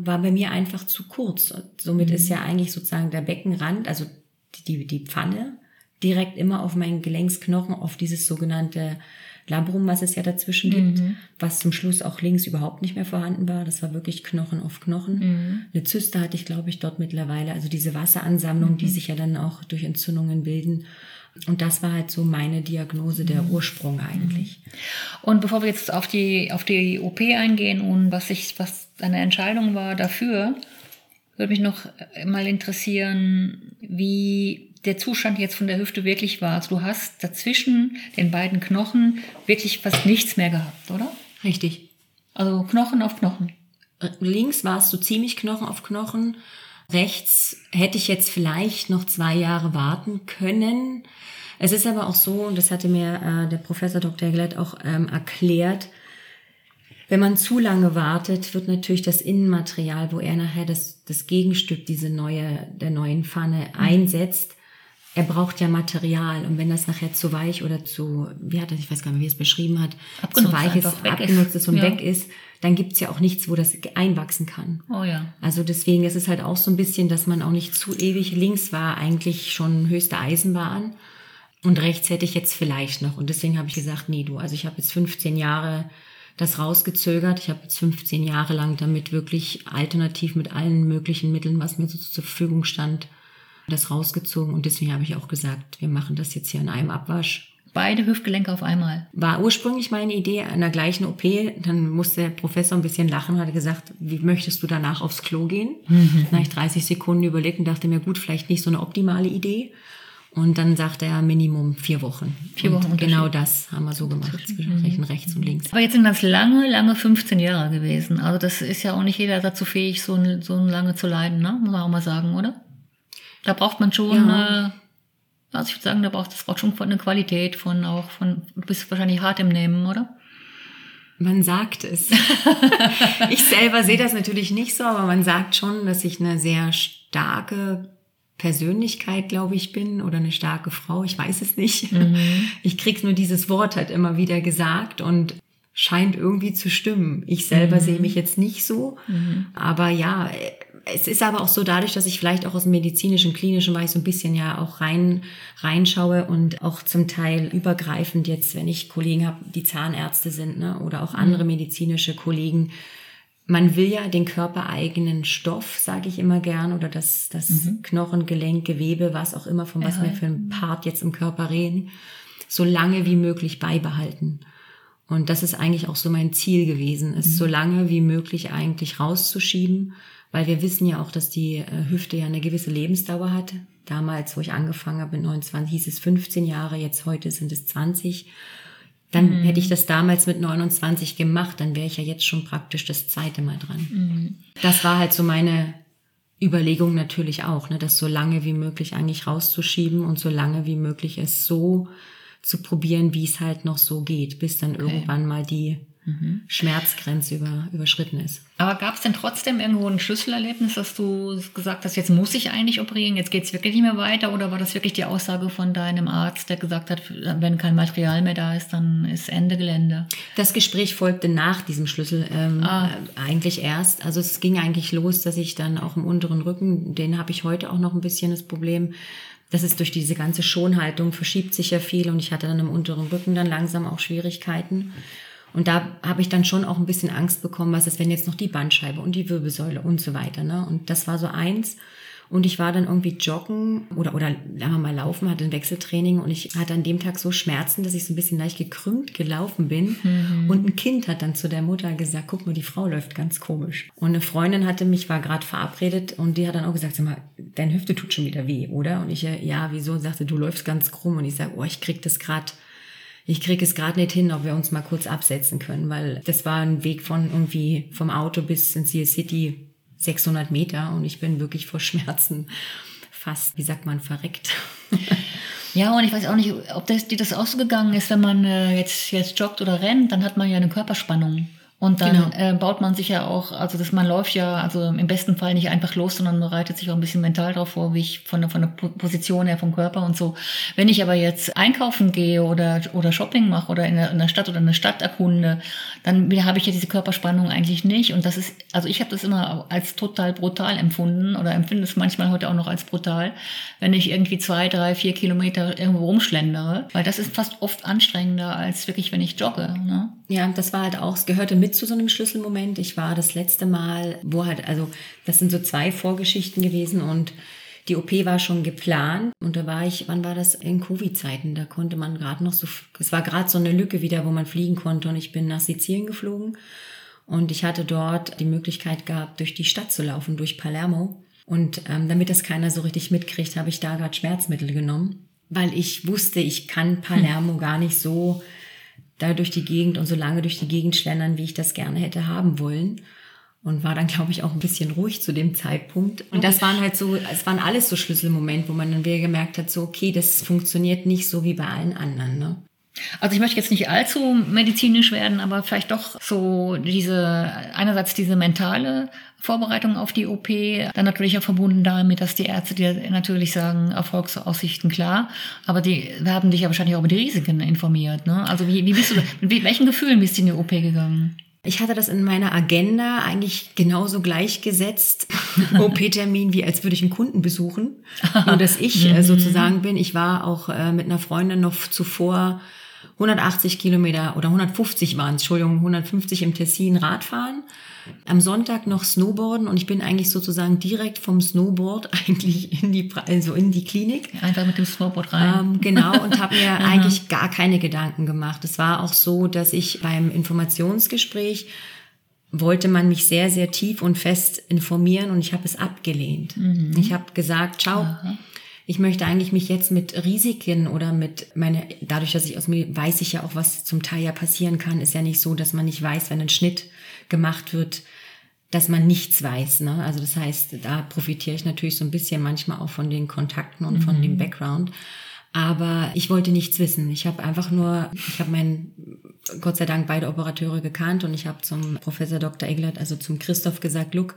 war bei mir einfach zu kurz. Und somit ist ja eigentlich sozusagen der Beckenrand, also die, die Pfanne, direkt immer auf meinen Gelenksknochen, auf dieses sogenannte Labrum, was es ja dazwischen gibt, was zum Schluss auch links überhaupt nicht mehr vorhanden war. Das war wirklich Knochen auf Knochen. Eine Zyste hatte ich, glaube ich, dort mittlerweile. Also diese Wasseransammlung, die sich ja dann auch durch Entzündungen bilden. Und das war halt so meine Diagnose, der Ursprung eigentlich. Und bevor wir jetzt auf die auf die OP eingehen und was ich was deine Entscheidung war dafür, würde mich noch mal interessieren, wie der Zustand jetzt von der Hüfte wirklich war. Also du hast dazwischen den beiden Knochen wirklich fast nichts mehr gehabt, oder? Richtig. Also Knochen auf Knochen. Links war es so ziemlich Knochen auf Knochen. Rechts hätte ich jetzt vielleicht noch zwei Jahre warten können. Es ist aber auch so, und das hatte mir äh, der Professor Dr. Glett auch ähm, erklärt, wenn man zu lange wartet, wird natürlich das Innenmaterial, wo er nachher das, das Gegenstück diese neue, der neuen Pfanne einsetzt, er braucht ja Material und wenn das nachher zu weich oder zu, wie hat er, ich weiß gar nicht, wie er es beschrieben hat, Abgenutzt zu weich ist, ist. abgenutzt ist und Ja. weg ist, dann gibt's ja auch nichts, wo das einwachsen kann. Oh ja. Also deswegen ist es halt auch so ein bisschen, dass man auch nicht zu ewig links war, eigentlich schon höchste Eisenbahn. Und rechts hätte ich jetzt vielleicht noch. Und deswegen habe ich gesagt, nee, du, also ich habe jetzt 15 Jahre das rausgezögert. Ich habe jetzt 15 Jahre lang damit wirklich alternativ mit allen möglichen Mitteln, was mir so zur Verfügung stand, das rausgezogen. Und deswegen habe ich auch gesagt, wir machen das jetzt hier in einem Abwasch. Beide Hüftgelenke auf einmal. War ursprünglich meine Idee an der gleichen OP. Dann musste der Professor ein bisschen lachen und hat gesagt, wie möchtest du danach aufs Klo gehen? Mhm. Dann habe ich 30 Sekunden überlegt und dachte mir, gut, vielleicht nicht so eine optimale Idee. Und dann sagte er Minimum vier Wochen. Vier Wochen. Und genau das haben wir so gemacht, zwischen mhm. rechts und links. Aber jetzt sind das lange, lange 15 Jahre gewesen. Also das ist ja auch nicht jeder dazu fähig, so, so lange zu leiden, ne? muss man auch mal sagen, oder? Da braucht man schon, ja. äh, also ich würde sagen, da braucht es braucht schon eine Qualität von auch von, du bist wahrscheinlich hart im Nehmen, oder? Man sagt es. ich selber sehe das natürlich nicht so, aber man sagt schon, dass ich eine sehr starke Persönlichkeit, glaube ich, bin oder eine starke Frau. Ich weiß es nicht. Mhm. Ich krieg's nur dieses Wort halt immer wieder gesagt und scheint irgendwie zu stimmen. Ich selber mhm. sehe mich jetzt nicht so, mhm. aber ja, es ist aber auch so dadurch, dass ich vielleicht auch aus dem medizinischen, klinischen Bereich so ein bisschen ja auch rein reinschaue und auch zum Teil übergreifend jetzt, wenn ich Kollegen habe, die Zahnärzte sind, ne, oder auch andere mhm. medizinische Kollegen, man will ja den körpereigenen Stoff, sage ich immer gern, oder das, das mhm. Knochen, Gelenk, Gewebe, was auch immer, von was ja. wir für einen Part jetzt im Körper reden, so lange wie möglich beibehalten. Und das ist eigentlich auch so mein Ziel gewesen, es mhm. so lange wie möglich eigentlich rauszuschieben, weil wir wissen ja auch, dass die äh, Hüfte ja eine gewisse Lebensdauer hat. Damals, wo ich angefangen habe mit 29, hieß es 15 Jahre, jetzt heute sind es 20. Dann mhm. hätte ich das damals mit 29 gemacht, dann wäre ich ja jetzt schon praktisch das zweite Mal dran. Mhm. Das war halt so meine Überlegung natürlich auch, ne, das so lange wie möglich eigentlich rauszuschieben und so lange wie möglich es so zu probieren, wie es halt noch so geht, bis dann okay. irgendwann mal die mhm. Schmerzgrenze über, überschritten ist. Aber gab es denn trotzdem irgendwo ein Schlüsselerlebnis, dass du gesagt hast, jetzt muss ich eigentlich operieren, jetzt geht es wirklich nicht mehr weiter? Oder war das wirklich die Aussage von deinem Arzt, der gesagt hat, wenn kein Material mehr da ist, dann ist Ende Gelände? Das Gespräch folgte nach diesem Schlüssel ähm, ah. eigentlich erst. Also es ging eigentlich los, dass ich dann auch im unteren Rücken, den habe ich heute auch noch ein bisschen das Problem, das ist durch diese ganze Schonhaltung verschiebt sich ja viel und ich hatte dann im unteren Rücken dann langsam auch Schwierigkeiten. Und da habe ich dann schon auch ein bisschen Angst bekommen, was ist, wenn jetzt noch die Bandscheibe und die Wirbelsäule und so weiter. Ne? Und das war so eins. Und ich war dann irgendwie joggen oder, oder sagen wir mal laufen, hatte ein Wechseltraining und ich hatte an dem Tag so Schmerzen, dass ich so ein bisschen leicht gekrümmt gelaufen bin. Mhm. Und ein Kind hat dann zu der Mutter gesagt, guck mal, die Frau läuft ganz komisch. Und eine Freundin hatte mich, war gerade verabredet und die hat dann auch gesagt, sag mal, deine Hüfte tut schon wieder weh, oder? Und ich, ja, wieso? Und sagte, du läufst ganz krumm. Und ich sage, oh, ich krieg das gerade ich kriege es gerade nicht hin, ob wir uns mal kurz absetzen können, weil das war ein Weg von irgendwie vom Auto bis in Sea City 600 Meter und ich bin wirklich vor Schmerzen fast, wie sagt man, verreckt. Ja, und ich weiß auch nicht, ob das, dir das auch so gegangen ist, wenn man äh, jetzt, jetzt joggt oder rennt, dann hat man ja eine Körperspannung. Und dann genau. äh, baut man sich ja auch, also dass man läuft ja, also im besten Fall nicht einfach los, sondern bereitet sich auch ein bisschen mental darauf vor, wie ich von der, von der Position her vom Körper und so. Wenn ich aber jetzt einkaufen gehe oder, oder Shopping mache oder in der, in der Stadt oder eine Stadt erkunde, dann habe ich ja diese Körperspannung eigentlich nicht. Und das ist, also ich habe das immer als total brutal empfunden oder empfinde es manchmal heute auch noch als brutal, wenn ich irgendwie zwei, drei, vier Kilometer irgendwo rumschlendere. Weil das ist fast oft anstrengender als wirklich, wenn ich jogge. Ne? Ja, das war halt auch, es gehörte mit zu so einem Schlüsselmoment. Ich war das letzte Mal, wo halt, also das sind so zwei Vorgeschichten gewesen und die OP war schon geplant und da war ich, wann war das? In Covid-Zeiten, da konnte man gerade noch so, es war gerade so eine Lücke wieder, wo man fliegen konnte und ich bin nach Sizilien geflogen und ich hatte dort die Möglichkeit gehabt, durch die Stadt zu laufen, durch Palermo. Und ähm, damit das keiner so richtig mitkriegt, habe ich da gerade Schmerzmittel genommen, weil ich wusste, ich kann Palermo hm. gar nicht so da durch die Gegend und so lange durch die Gegend schlendern, wie ich das gerne hätte haben wollen. Und war dann, glaube ich, auch ein bisschen ruhig zu dem Zeitpunkt. Und das waren halt so, es waren alles so Schlüsselmomente, wo man dann wieder gemerkt hat, so, okay, das funktioniert nicht so wie bei allen anderen. Ne? Also ich möchte jetzt nicht allzu medizinisch werden, aber vielleicht doch so diese, einerseits diese mentale Vorbereitung auf die OP, dann natürlich auch verbunden damit, dass die Ärzte dir natürlich sagen, Erfolgsaussichten klar, aber die haben dich ja wahrscheinlich auch über die Risiken informiert. Ne? Also wie, wie bist du, mit welchen Gefühlen bist du in die OP gegangen? Ich hatte das in meiner Agenda eigentlich genauso gleichgesetzt, OP-Termin, wie als würde ich einen Kunden besuchen. Nur, dass ich äh, sozusagen bin. Ich war auch äh, mit einer Freundin noch zuvor 180 Kilometer oder 150 waren es, Entschuldigung, 150 im Tessin Radfahren. Am Sonntag noch Snowboarden und ich bin eigentlich sozusagen direkt vom Snowboard eigentlich in die, also in die Klinik. Einfach mit dem Snowboard rein. Ähm, genau, und habe mir eigentlich gar keine Gedanken gemacht. Es war auch so, dass ich beim Informationsgespräch wollte man mich sehr, sehr tief und fest informieren und ich habe es abgelehnt. Ich habe gesagt, ciao, ich möchte eigentlich mich jetzt mit Risiken oder mit meine, dadurch, dass ich aus mir weiß ich ja auch, was zum Teil ja passieren kann, ist ja nicht so, dass man nicht weiß, wenn ein Schnitt gemacht wird, dass man nichts weiß. Ne? Also das heißt, da profitiere ich natürlich so ein bisschen manchmal auch von den Kontakten und von dem Background. Aber ich wollte nichts wissen. Ich habe einfach nur, ich habe meinen, Gott sei Dank, beide Operateure gekannt und ich habe zum Professor Dr. Eglert, also zum Christoph gesagt, look,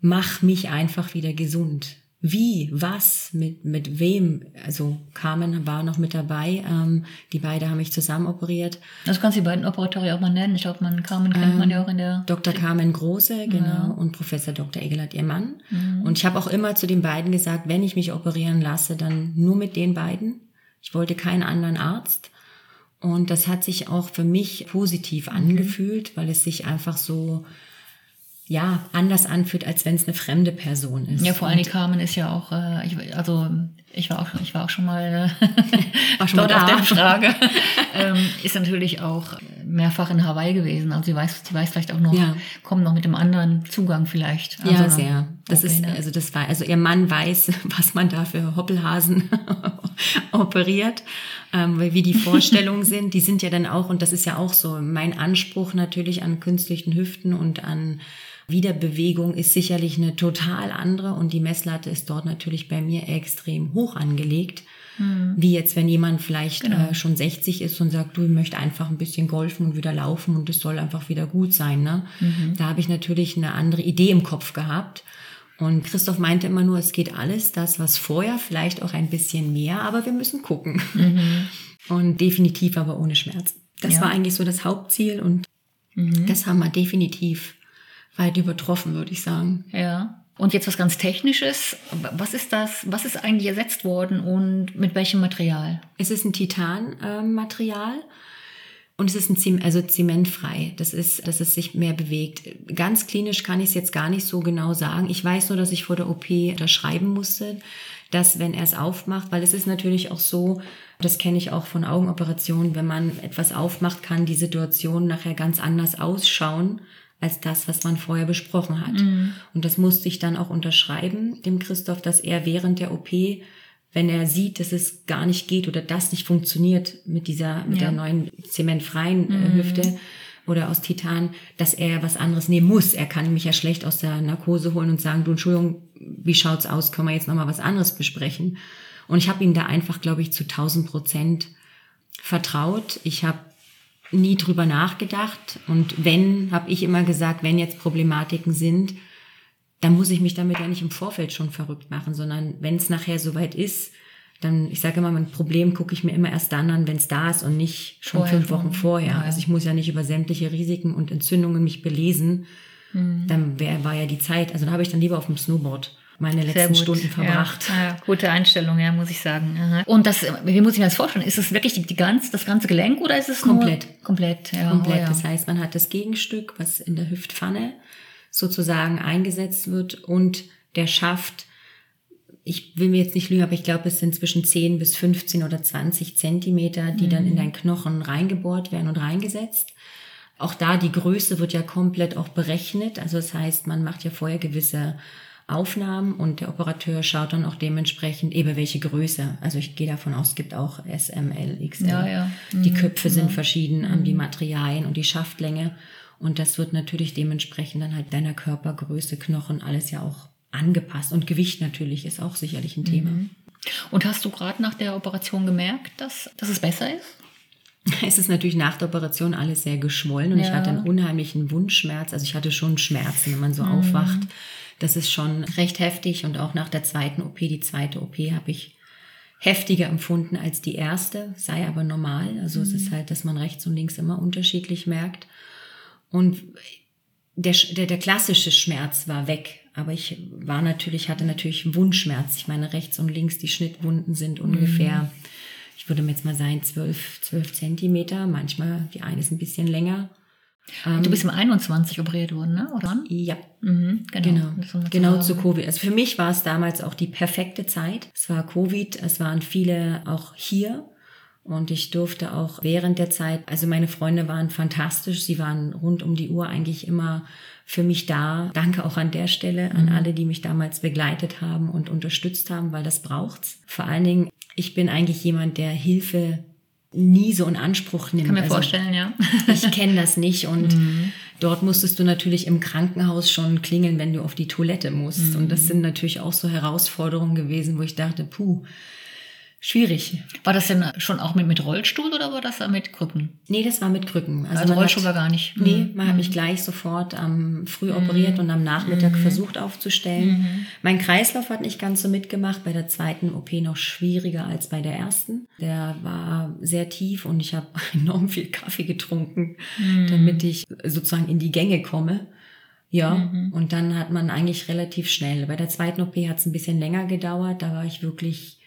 mach mich einfach wieder gesund. Wie, was, mit, mit wem? Also Carmen war noch mit dabei. Ähm, die beide haben mich zusammen operiert. Also kannst du die beiden Operateure auch mal nennen. Ich glaube, man Carmen kennt man ja auch in der. Dr. Carmen Große, genau, und Professor Dr. Egelert, ihr Mann. Und ich habe auch immer zu den beiden gesagt, wenn ich mich operieren lasse, dann nur mit den beiden. Ich wollte keinen anderen Arzt. Und das hat sich auch für mich positiv angefühlt, weil es sich einfach so, ja, anders anfühlt, als wenn es eine fremde Person ist. Ja, vor allem die Carmen ist ja auch, äh, ich, also ich war auch, ich war auch schon mal, äh, War schon mal dort auf da. der Frage. ähm, ist natürlich auch mehrfach in Hawaii gewesen. Also sie weiß, sie weiß vielleicht auch noch, Ja. kommt noch mit dem anderen Zugang vielleicht. Ja, Also, sehr. Das okay, ist, ne? also das war, also ihr Mann weiß, was man da für Hoppelhasen operiert, ähm, weil wie die Vorstellungen sind, die sind ja dann auch, und das ist ja auch so, mein Anspruch natürlich an künstlichen Hüften und an Wiederbewegung ist sicherlich eine total andere und die Messlatte ist dort natürlich bei mir extrem hoch angelegt. Wie jetzt, wenn jemand vielleicht äh, schon 60 ist und sagt, du ich möchte einfach ein bisschen golfen und wieder laufen und es soll einfach wieder gut sein. Ne? Da habe ich natürlich eine andere Idee im Kopf gehabt. Und Christoph meinte immer nur, es geht alles, das, was vorher, vielleicht auch ein bisschen mehr, aber wir müssen gucken. Und definitiv aber ohne Schmerzen. Das Ja. war eigentlich so das Hauptziel und das haben wir definitiv weit übertroffen, würde ich sagen. Ja. Und jetzt was ganz Technisches. Was ist das? Was ist eigentlich ersetzt worden und mit welchem Material? Es ist ein Titanmaterial und es ist ein Zem also zementfrei. Das ist, dass es sich mehr bewegt. Ganz klinisch kann ich es jetzt gar nicht so genau sagen. Ich weiß nur, dass ich vor der OP unterschreiben musste, dass wenn er es aufmacht, weil es ist natürlich auch so, das kenne ich auch von Augenoperationen, wenn man etwas aufmacht, kann die Situation nachher ganz anders ausschauen als das, was man vorher besprochen hat. Und das musste ich dann auch unterschreiben, dem Christoph, dass er während der OP wenn er sieht, dass es gar nicht geht oder das nicht funktioniert mit dieser, mit Ja. der neuen zementfreien äh, Hüfte oder aus Titan, dass er was anderes nehmen muss. Er kann mich ja schlecht aus der Narkose holen und sagen, du Entschuldigung, wie schaut's aus? Können wir jetzt nochmal was anderes besprechen? Und ich habe ihm da einfach, glaube ich, zu 1000 Prozent vertraut. Ich habe nie drüber nachgedacht. Und wenn, habe ich immer gesagt, wenn jetzt Problematiken sind, dann muss ich mich damit ja nicht im Vorfeld schon verrückt machen, sondern wenn es nachher soweit ist, dann, ich sage immer, mein Problem gucke ich mir immer erst dann an, wenn es da ist und nicht schon Vorher fünf Wochen schon. vorher. Ja. Also ich muss ja nicht über sämtliche Risiken und Entzündungen mich belesen. Mhm. Dann wär, war ja die Zeit, also da habe ich dann lieber auf dem Snowboard meine letzten. Stunden verbracht. Ja, ja, gute Einstellung, ja, muss ich sagen. Aha. Und das, wie muss ich mir das vorstellen? Ist es wirklich die, die ganz, das ganze Gelenk oder ist es Komplett. Nur, komplett, ja. Komplett. Oh. Das heißt, man hat das Gegenstück, was in der Hüftpfanne sozusagen eingesetzt wird und der Schaft, ich will mir jetzt nicht lügen, aber ich glaube, es sind zwischen 10 bis 15 oder 20 Zentimeter, die dann in deinen Knochen reingebohrt werden und reingesetzt. Auch da die Größe wird ja komplett auch berechnet. Also das heißt, man macht ja vorher gewisse Aufnahmen und der Operateur schaut dann auch dementsprechend eben welche Größe. Also ich gehe davon aus, es gibt auch S, M, L, XL. Ja, ja. Die Mhm, Köpfe sind genau. verschieden, ähm, die Materialien und die Schaftlänge. Und das wird natürlich dementsprechend dann halt deiner Körpergröße, Knochen, alles ja auch angepasst. Und Gewicht natürlich ist auch sicherlich ein Thema. Und hast du gerade nach der Operation gemerkt, dass, dass es besser ist? Es ist natürlich nach der Operation alles sehr geschwollen und ich Ja. hatte einen unheimlichen Wundschmerz. Also ich hatte schon Schmerzen, wenn man so aufwacht. Das ist schon recht heftig und auch nach der zweiten OP, die zweite OP, habe ich heftiger empfunden als die erste, sei aber normal. Also es ist halt, dass man rechts und links immer unterschiedlich merkt. Und der, der, der klassische Schmerz war weg. Aber ich war natürlich, hatte natürlich einen Wundschmerz. Ich meine, rechts und links die Schnittwunden sind ungefähr, ich würde mir jetzt mal sagen, zwölf, zwölf Zentimeter. Manchmal, die eine ist ein bisschen länger. Du bist im 21 operiert worden, ne? Oder? wann? Ja, Mhm, genau. Genau, genau zu Covid. Also für mich war es damals auch die perfekte Zeit. Es war Covid, es waren viele auch hier und ich durfte auch während der Zeit, also meine Freunde waren fantastisch, sie waren rund um die Uhr eigentlich immer für mich da. Danke auch an der Stelle an alle, die mich damals begleitet haben und unterstützt haben, weil das braucht's. Vor allen Dingen, ich bin eigentlich jemand, der Hilfe nie so in Anspruch nimmt. Kann mir Also- vorstellen, ja. ich kenne das nicht und dort musstest du natürlich im Krankenhaus schon klingeln, wenn du auf die Toilette musst. Und das sind natürlich auch so Herausforderungen gewesen, wo ich dachte, puh, schwierig. War das denn schon auch mit, mit Rollstuhl oder war das mit Krücken? Nee, das war mit Krücken. Also, man Rollstuhl hat, war gar nicht. Nee, Mhm. man hat mich gleich sofort am früh operiert und am Nachmittag versucht aufzustellen. Mhm. Mein Kreislauf hat nicht ganz so mitgemacht, bei der zweiten OP noch schwieriger als bei der ersten. Der war sehr tief und ich habe enorm viel Kaffee getrunken, Mhm. damit ich sozusagen in die Gänge komme. Ja, Mhm. und dann hat man eigentlich relativ schnell. Bei der zweiten OP hat es ein bisschen länger gedauert. Da war ich wirklich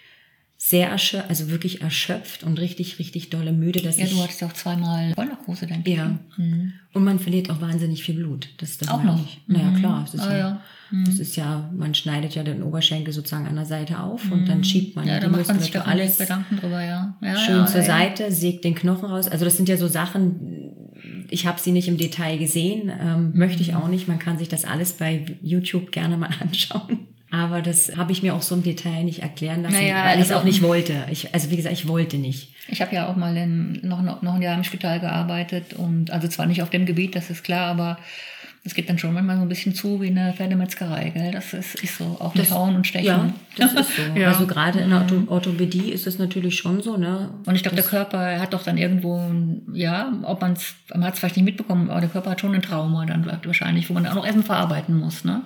sehr erschöpft, also wirklich erschöpft und richtig, richtig dolle müde, dass Ja, ich du hattest ja auch zweimal Vollnarkose, denke ich. Ja. Mhm. und man verliert auch wahnsinnig viel Blut. Das, das Auch noch? Ich. Naja, Mhm. klar. Es ist, Ah, ja, ja. Mhm. es ist ja, man schneidet ja den Oberschenkel sozusagen an der Seite auf und dann schiebt man Ja, die da macht man sich Muskulatur alles Gedanken drüber, ja. ja schön ja, zur. Seite, sägt den Knochen raus. Also das sind ja so Sachen, ich habe sie nicht im Detail gesehen, ähm, möchte Mhm. ich auch nicht. Man kann sich das alles bei YouTube gerne mal anschauen. Aber das habe ich mir auch so im Detail nicht erklären lassen, Naja, weil ich es also- auch nicht wollte. Ich, also wie gesagt, ich wollte nicht. Ich habe ja auch mal in, noch, noch, ein Jahr im Spital gearbeitet und also zwar nicht auf dem Gebiet, das ist klar, aber es geht dann schon manchmal so ein bisschen zu wie eine Pferdemetzgerei, gell? Das ist, ist so, auch mit Das- Hauen und Stechen. Ja, das ist so. Ja. Also gerade in der Ortho Orthopädie ist es natürlich schon so, ne? Und ich glaube, der Körper hat doch dann irgendwo, ja, ob man es, man hat es vielleicht nicht mitbekommen, aber der Körper hat schon ein Trauma dann wahrscheinlich, wo man auch noch erstmal verarbeiten muss, ne?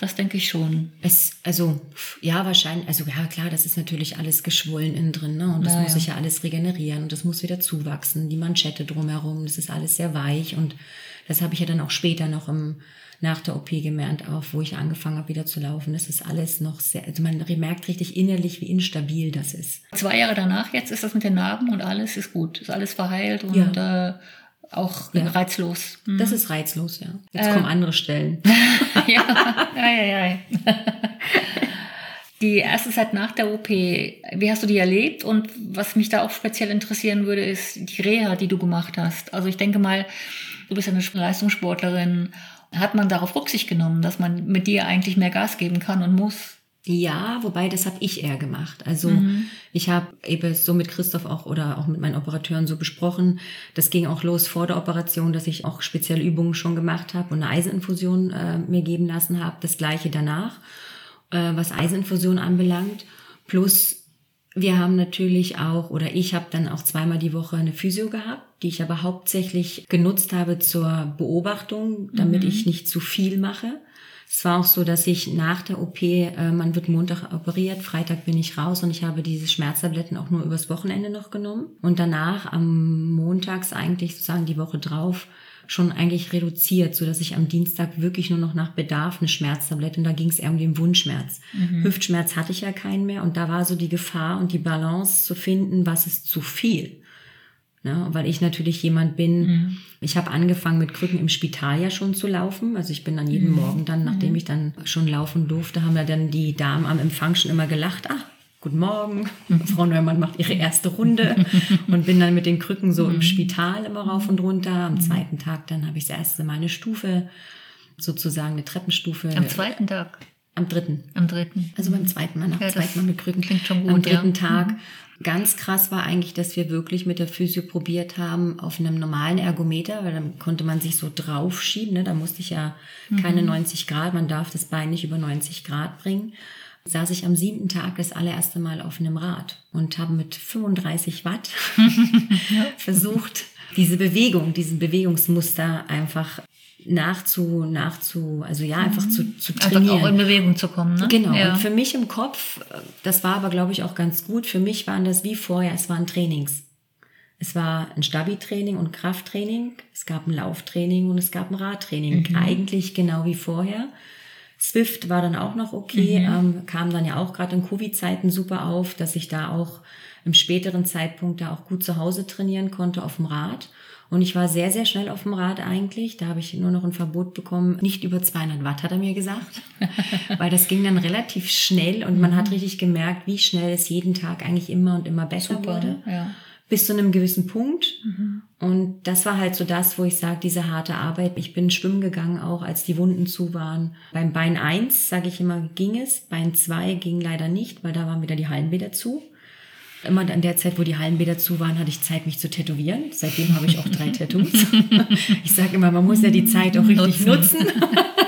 Das denke ich schon. Es, also, ja, wahrscheinlich, also ja, klar, das ist natürlich alles geschwollen innen drin, ne? Und das Ja, muss ja. sich ja alles regenerieren und das muss wieder zuwachsen. Die Manschette drumherum, das ist alles sehr weich und das habe ich ja dann auch später noch im, nach der OP gemerkt, auch wo ich angefangen habe, wieder zu laufen. Das ist alles noch sehr, also man merkt richtig innerlich, wie instabil das ist. Zwei Jahre danach, jetzt ist das mit den Narben und alles ist gut. Ist alles verheilt und äh, auch Ja. reizlos. Hm. Das ist reizlos, ja. Jetzt Äh. kommen andere Stellen. ja, ja, ja, ja. Die erste Zeit nach der OP, wie hast du die erlebt? Und was mich da auch speziell interessieren würde, ist die Reha, die du gemacht hast. Also ich denke mal, du bist eine Leistungssportlerin. Hat man darauf Rücksicht genommen, dass man mit dir eigentlich mehr Gas geben kann und muss? Ja, wobei das habe ich eher gemacht. Also Mhm. ich habe eben so mit Christoph auch oder auch mit meinen Operateuren so besprochen. Das ging auch los vor der Operation, dass ich auch spezielle Übungen schon gemacht habe und eine Eiseninfusion äh, mir geben lassen habe. Das gleiche danach, äh, was Eiseninfusion anbelangt. Plus wir haben natürlich auch, oder ich habe dann auch zweimal die Woche eine Physio gehabt, die ich aber hauptsächlich genutzt habe zur Beobachtung, damit ich nicht zu viel mache. Es war auch so, dass ich nach der OP, äh, man wird Montag operiert, Freitag bin ich raus und ich habe diese Schmerztabletten auch nur übers Wochenende noch genommen. Und danach am Montags eigentlich sozusagen die Woche drauf schon eigentlich reduziert, so dass ich am Dienstag wirklich nur noch nach Bedarf eine Schmerztablette und da ging es eher um den Wundschmerz. Hüftschmerz hatte ich ja keinen mehr und da war so die Gefahr und die Balance zu finden, was ist zu viel. Ne, weil ich natürlich jemand bin, ich habe angefangen mit Krücken im Spital ja schon zu laufen. Also ich bin dann jeden Morgen dann, nachdem ich dann schon laufen durfte, haben ja dann die Damen am Empfang schon immer gelacht, ah, guten Morgen, Frau Neumann macht ihre erste Runde und bin dann mit den Krücken so im Spital immer rauf und runter. Am zweiten Tag dann habe ich das erste Mal eine Stufe, sozusagen eine Treppenstufe. Am zweiten Tag, Am dritten. am dritten. Also beim zweiten Mal, nach Ja, zweiten Mal mit Krücken. klingt schon Am gut, ja. dritten Tag. Ganz krass war eigentlich, dass wir wirklich mit der Physio probiert haben auf einem normalen Ergometer, weil dann konnte man sich so draufschieben. Ne? Da musste ich ja Mhm. keine 90 Grad, man darf das Bein nicht über 90 Grad bringen. Saß ich am siebten Tag das allererste Mal auf einem Rad und habe mit 35 Watt versucht, diese Bewegung, diesen Bewegungsmuster einfach nachzu, nachzu, also ja, einfach zu, zu Einfach trainieren. auch in Bewegung zu kommen, ne? Genau. Ja. Und für mich im Kopf, äh, das war aber, glaube ich, auch ganz gut. Für mich waren das wie vorher, es waren Trainings. Es war ein Stabi-Training und Krafttraining, es gab ein Lauftraining und es gab ein Radtraining. Eigentlich genau wie vorher. Swift war dann auch noch okay, ähm, kam dann ja auch gerade in Covid-Zeiten super auf, dass ich da auch im späteren Zeitpunkt da auch gut zu Hause trainieren konnte auf dem Rad. Und ich war sehr, sehr schnell auf dem Rad eigentlich. Da habe ich nur noch ein Verbot bekommen. Nicht über 200 Watt, hat er mir gesagt. Weil das ging dann relativ schnell und man hat richtig gemerkt, wie schnell es jeden Tag eigentlich immer und immer besser wurde. Ja. Bis zu einem gewissen Punkt. Und das war halt so das, wo ich sage, diese harte Arbeit. Ich bin schwimmen gegangen, auch als die Wunden zu waren. Beim Bein 1, sage ich immer, ging es. Bein 2 ging leider nicht, weil da waren wieder die Hallenbäder zu. Immer an der Zeit, wo die Hallenbäder zu waren, hatte ich Zeit, mich zu tätowieren. Seitdem habe ich auch drei Tattoos. Ich sage immer, man muss ja die Zeit auch richtig nutzen.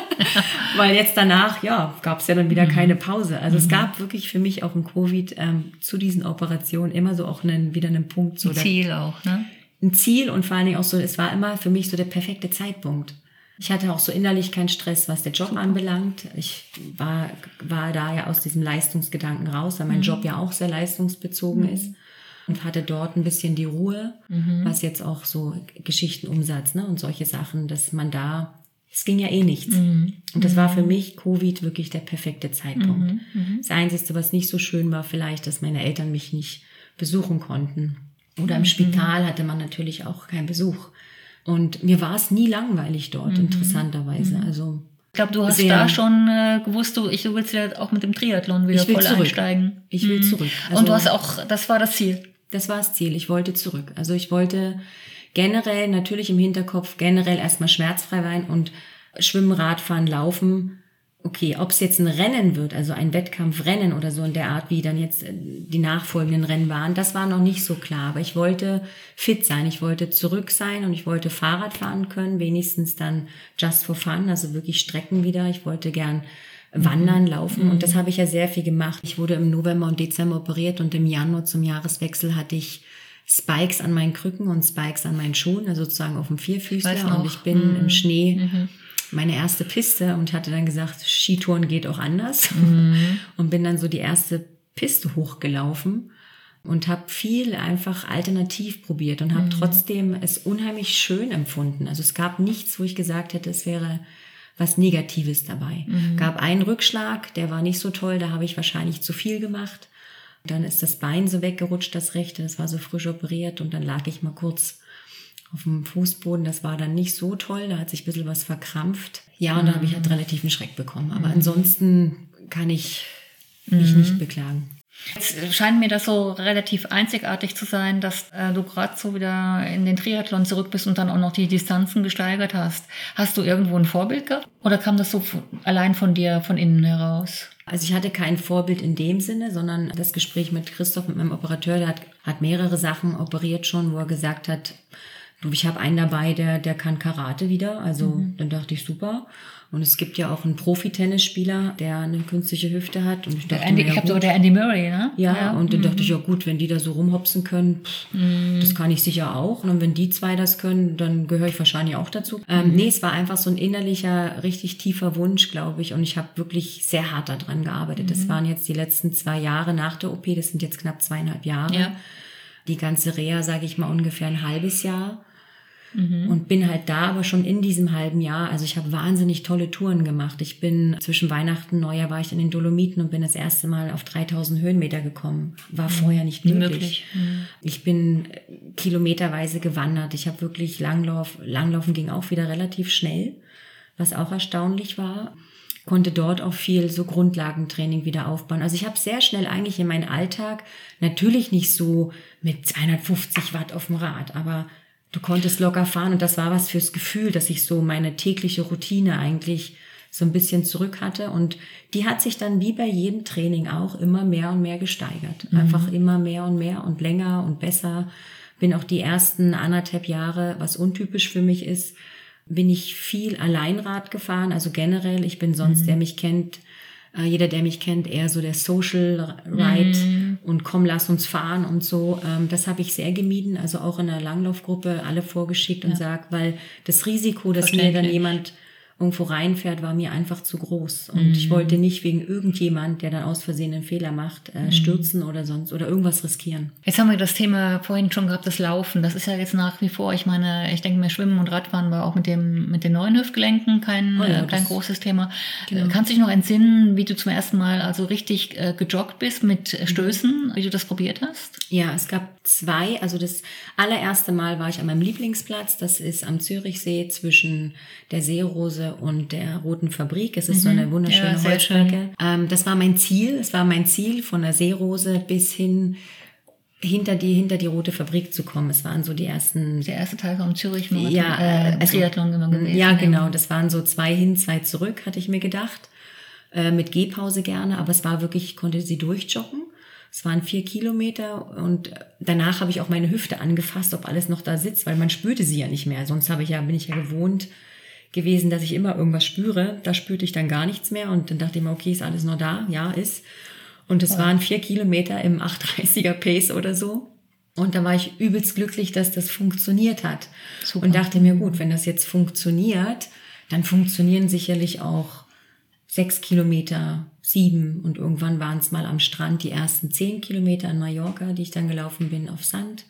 Weil jetzt danach, ja, gab es ja dann wieder keine Pause. Also es gab wirklich für mich auch im Covid ähm, zu diesen Operationen immer so auch einen, wieder einen Punkt. So Ein Ziel auch, ne? ein Ziel und vor allen Dingen auch so, es war immer für mich so der perfekte Zeitpunkt. Ich hatte auch so innerlich keinen Stress, was der Job anbelangt. Ich war, war da ja aus diesem Leistungsgedanken raus, weil mein Job ja auch sehr leistungsbezogen ist. Und hatte dort ein bisschen die Ruhe, was jetzt auch so Geschichtenumsatz ne, und solche Sachen, dass man da, es ging ja eh nichts. Und das war für mich Covid wirklich der perfekte Zeitpunkt. Das Einzige, was nicht so schön war, vielleicht, dass meine Eltern mich nicht besuchen konnten. Oder im Spital hatte man natürlich auch keinen Besuch. Und mir war es nie langweilig dort, interessanterweise. Also Ich glaube, du hast Sehr. da schon äh, gewusst, du, ich, du willst ja auch mit dem Triathlon wieder voll zurück. einsteigen. Ich will zurück. Und du Also- hast auch, das war das Ziel. das war das Ziel. Ich wollte zurück. Also ich wollte generell natürlich im Hinterkopf generell erstmal schmerzfrei sein und schwimmen, Radfahren, laufen. Okay, ob es jetzt ein Rennen wird, also ein Wettkampfrennen oder so in der Art, wie dann jetzt äh, die nachfolgenden Rennen waren, das war noch nicht so klar. Aber ich wollte fit sein, ich wollte zurück sein und ich wollte Fahrrad fahren können, wenigstens dann just for fun, also wirklich Strecken wieder. Ich wollte gern wandern, laufen und das habe ich ja sehr viel gemacht. Ich wurde im November und Dezember operiert und im Januar zum Jahreswechsel hatte ich Spikes an meinen Krücken und Spikes an meinen Schuhen, also sozusagen auf dem Vierfüßler und ich bin im Schnee meine erste Piste und hatte dann gesagt, Skitouren geht auch anders und bin dann so die erste Piste hochgelaufen und habe viel einfach alternativ probiert und habe trotzdem es unheimlich schön empfunden. Also es gab nichts, wo ich gesagt hätte, es wäre was Negatives dabei. Gab einen Rückschlag, der war nicht so toll, da habe ich wahrscheinlich zu viel gemacht. Dann ist das Bein so weggerutscht, das rechte, das war so frisch operiert und dann lag ich mal kurz auf dem Fußboden. Das war dann nicht so toll, da hat sich ein bisschen was verkrampft. Ja, und da habe ich halt relativ einen Schreck bekommen. Aber ansonsten kann ich mich nicht beklagen. Jetzt scheint mir das so relativ einzigartig zu sein, dass äh, du gerade so wieder in den Triathlon zurück bist und dann auch noch die Distanzen gesteigert hast. Hast du irgendwo ein Vorbild gehabt? Oder kam das so von, allein von dir, von innen heraus? Also ich hatte kein Vorbild in dem Sinne, sondern das Gespräch mit Christoph, mit meinem Operateur, der hat, hat mehrere Sachen operiert schon, wo er gesagt hat, ich habe einen dabei, der, der kann Karate wieder. Also dann dachte ich, super. Und es gibt ja auch einen Profi-Tennisspieler, der eine künstliche Hüfte hat. Und ich dachte Andy, mir, ich ja, glaube, so gut. der Andy Murray, ne? Ja, und dann dachte ich, ja gut, wenn die da so rumhopsen können, pff, das kann ich sicher auch. Und wenn die zwei das können, dann gehöre ich wahrscheinlich auch dazu. Ähm, nee, es war einfach so ein innerlicher, richtig tiefer Wunsch, glaube ich. Und ich habe wirklich sehr hart daran gearbeitet. Das waren jetzt die letzten zwei Jahre nach der OP, das sind jetzt knapp zweieinhalb Jahre. Ja. Die ganze Reha, sage ich mal, ungefähr ein halbes Jahr. Und bin halt da aber schon in diesem halben Jahr, also ich habe wahnsinnig tolle Touren gemacht. Ich bin zwischen Weihnachten und Neujahr war ich in den Dolomiten und bin das erste Mal auf 3000 Höhenmeter gekommen. War vorher nicht möglich. möglich. Ich bin äh, kilometerweise gewandert. Ich habe wirklich Langlauf, Langlaufen ging auch wieder relativ schnell, was auch erstaunlich war. Konnte dort auch viel so Grundlagentraining wieder aufbauen. Also ich habe sehr schnell eigentlich in meinen Alltag, natürlich nicht so mit 250 Watt auf dem Rad, aber du konntest locker fahren und das war was fürs Gefühl, dass ich so meine tägliche Routine eigentlich so ein bisschen zurück hatte und die hat sich dann wie bei jedem Training auch immer mehr und mehr gesteigert. Einfach immer mehr und mehr und länger und besser. Bin auch die ersten anderthalb Jahre, was untypisch für mich ist, bin ich viel Alleinrad gefahren. Also generell, ich bin sonst, der mich kennt, äh, jeder, der mich kennt, eher so der Social Ride und komm, lass uns fahren und so. Ähm, das habe ich sehr gemieden. Also auch in der Langlaufgruppe alle vorgeschickt und sagt, weil das Risiko, dass mir dann jemand irgendwo reinfährt, war mir einfach zu groß. Und Mhm. ich wollte nicht wegen irgendjemand, der dann aus Versehen einen Fehler macht, Mhm. äh, stürzen oder sonst oder irgendwas riskieren. Jetzt haben wir das Thema vorhin schon gehabt, das Laufen. Das ist ja jetzt nach wie vor, ich meine, ich denke mir, Schwimmen und Radfahren war auch mit dem mit den neuen Hüftgelenken kein, Oh ja, äh, kein großes Thema. Genau. Kannst du dich noch entsinnen, wie du zum ersten Mal also richtig äh, gejoggt bist mit äh, Stößen, wie du das probiert hast? Ja, es gab zwei. Also das allererste Mal war ich an meinem Lieblingsplatz. Das ist am Zürichsee zwischen der Seerose und der Roten Fabrik. Es ist so eine wunderschöne Mhm. Ja, Holzstrecke. Ähm, das war mein Ziel. Es war mein Ziel, von der Seerose bis hin hinter die, hinter die Rote Fabrik zu kommen. Es waren so die ersten Der erste Teil vom Zürich Marathon, Ja, äh, also- Triathlon immer gewesen. Ja, genau. Das waren so zwei hin, zwei zurück, hatte ich mir gedacht. Äh, mit Gehpause gerne, aber es war wirklich, ich konnte sie durchjoggen. Es waren vier Kilometer und danach habe ich auch meine Hüfte angefasst, ob alles noch da sitzt, weil man spürte sie ja nicht mehr. Sonst habe ich ja, bin ich ja gewohnt gewesen, dass ich immer irgendwas spüre. Da spürte ich dann gar nichts mehr und dann dachte ich mir, okay, ist alles noch da? Ja, ist. Und es waren vier Kilometer im 830er Pace oder so. Und da war ich übelst glücklich, dass das funktioniert hat. Super. Und dachte mir, gut, wenn das jetzt funktioniert, dann funktionieren sicherlich auch sechs Kilometer, sieben und irgendwann waren es mal am Strand die ersten zehn Kilometer in Mallorca, die ich dann gelaufen bin auf Sand.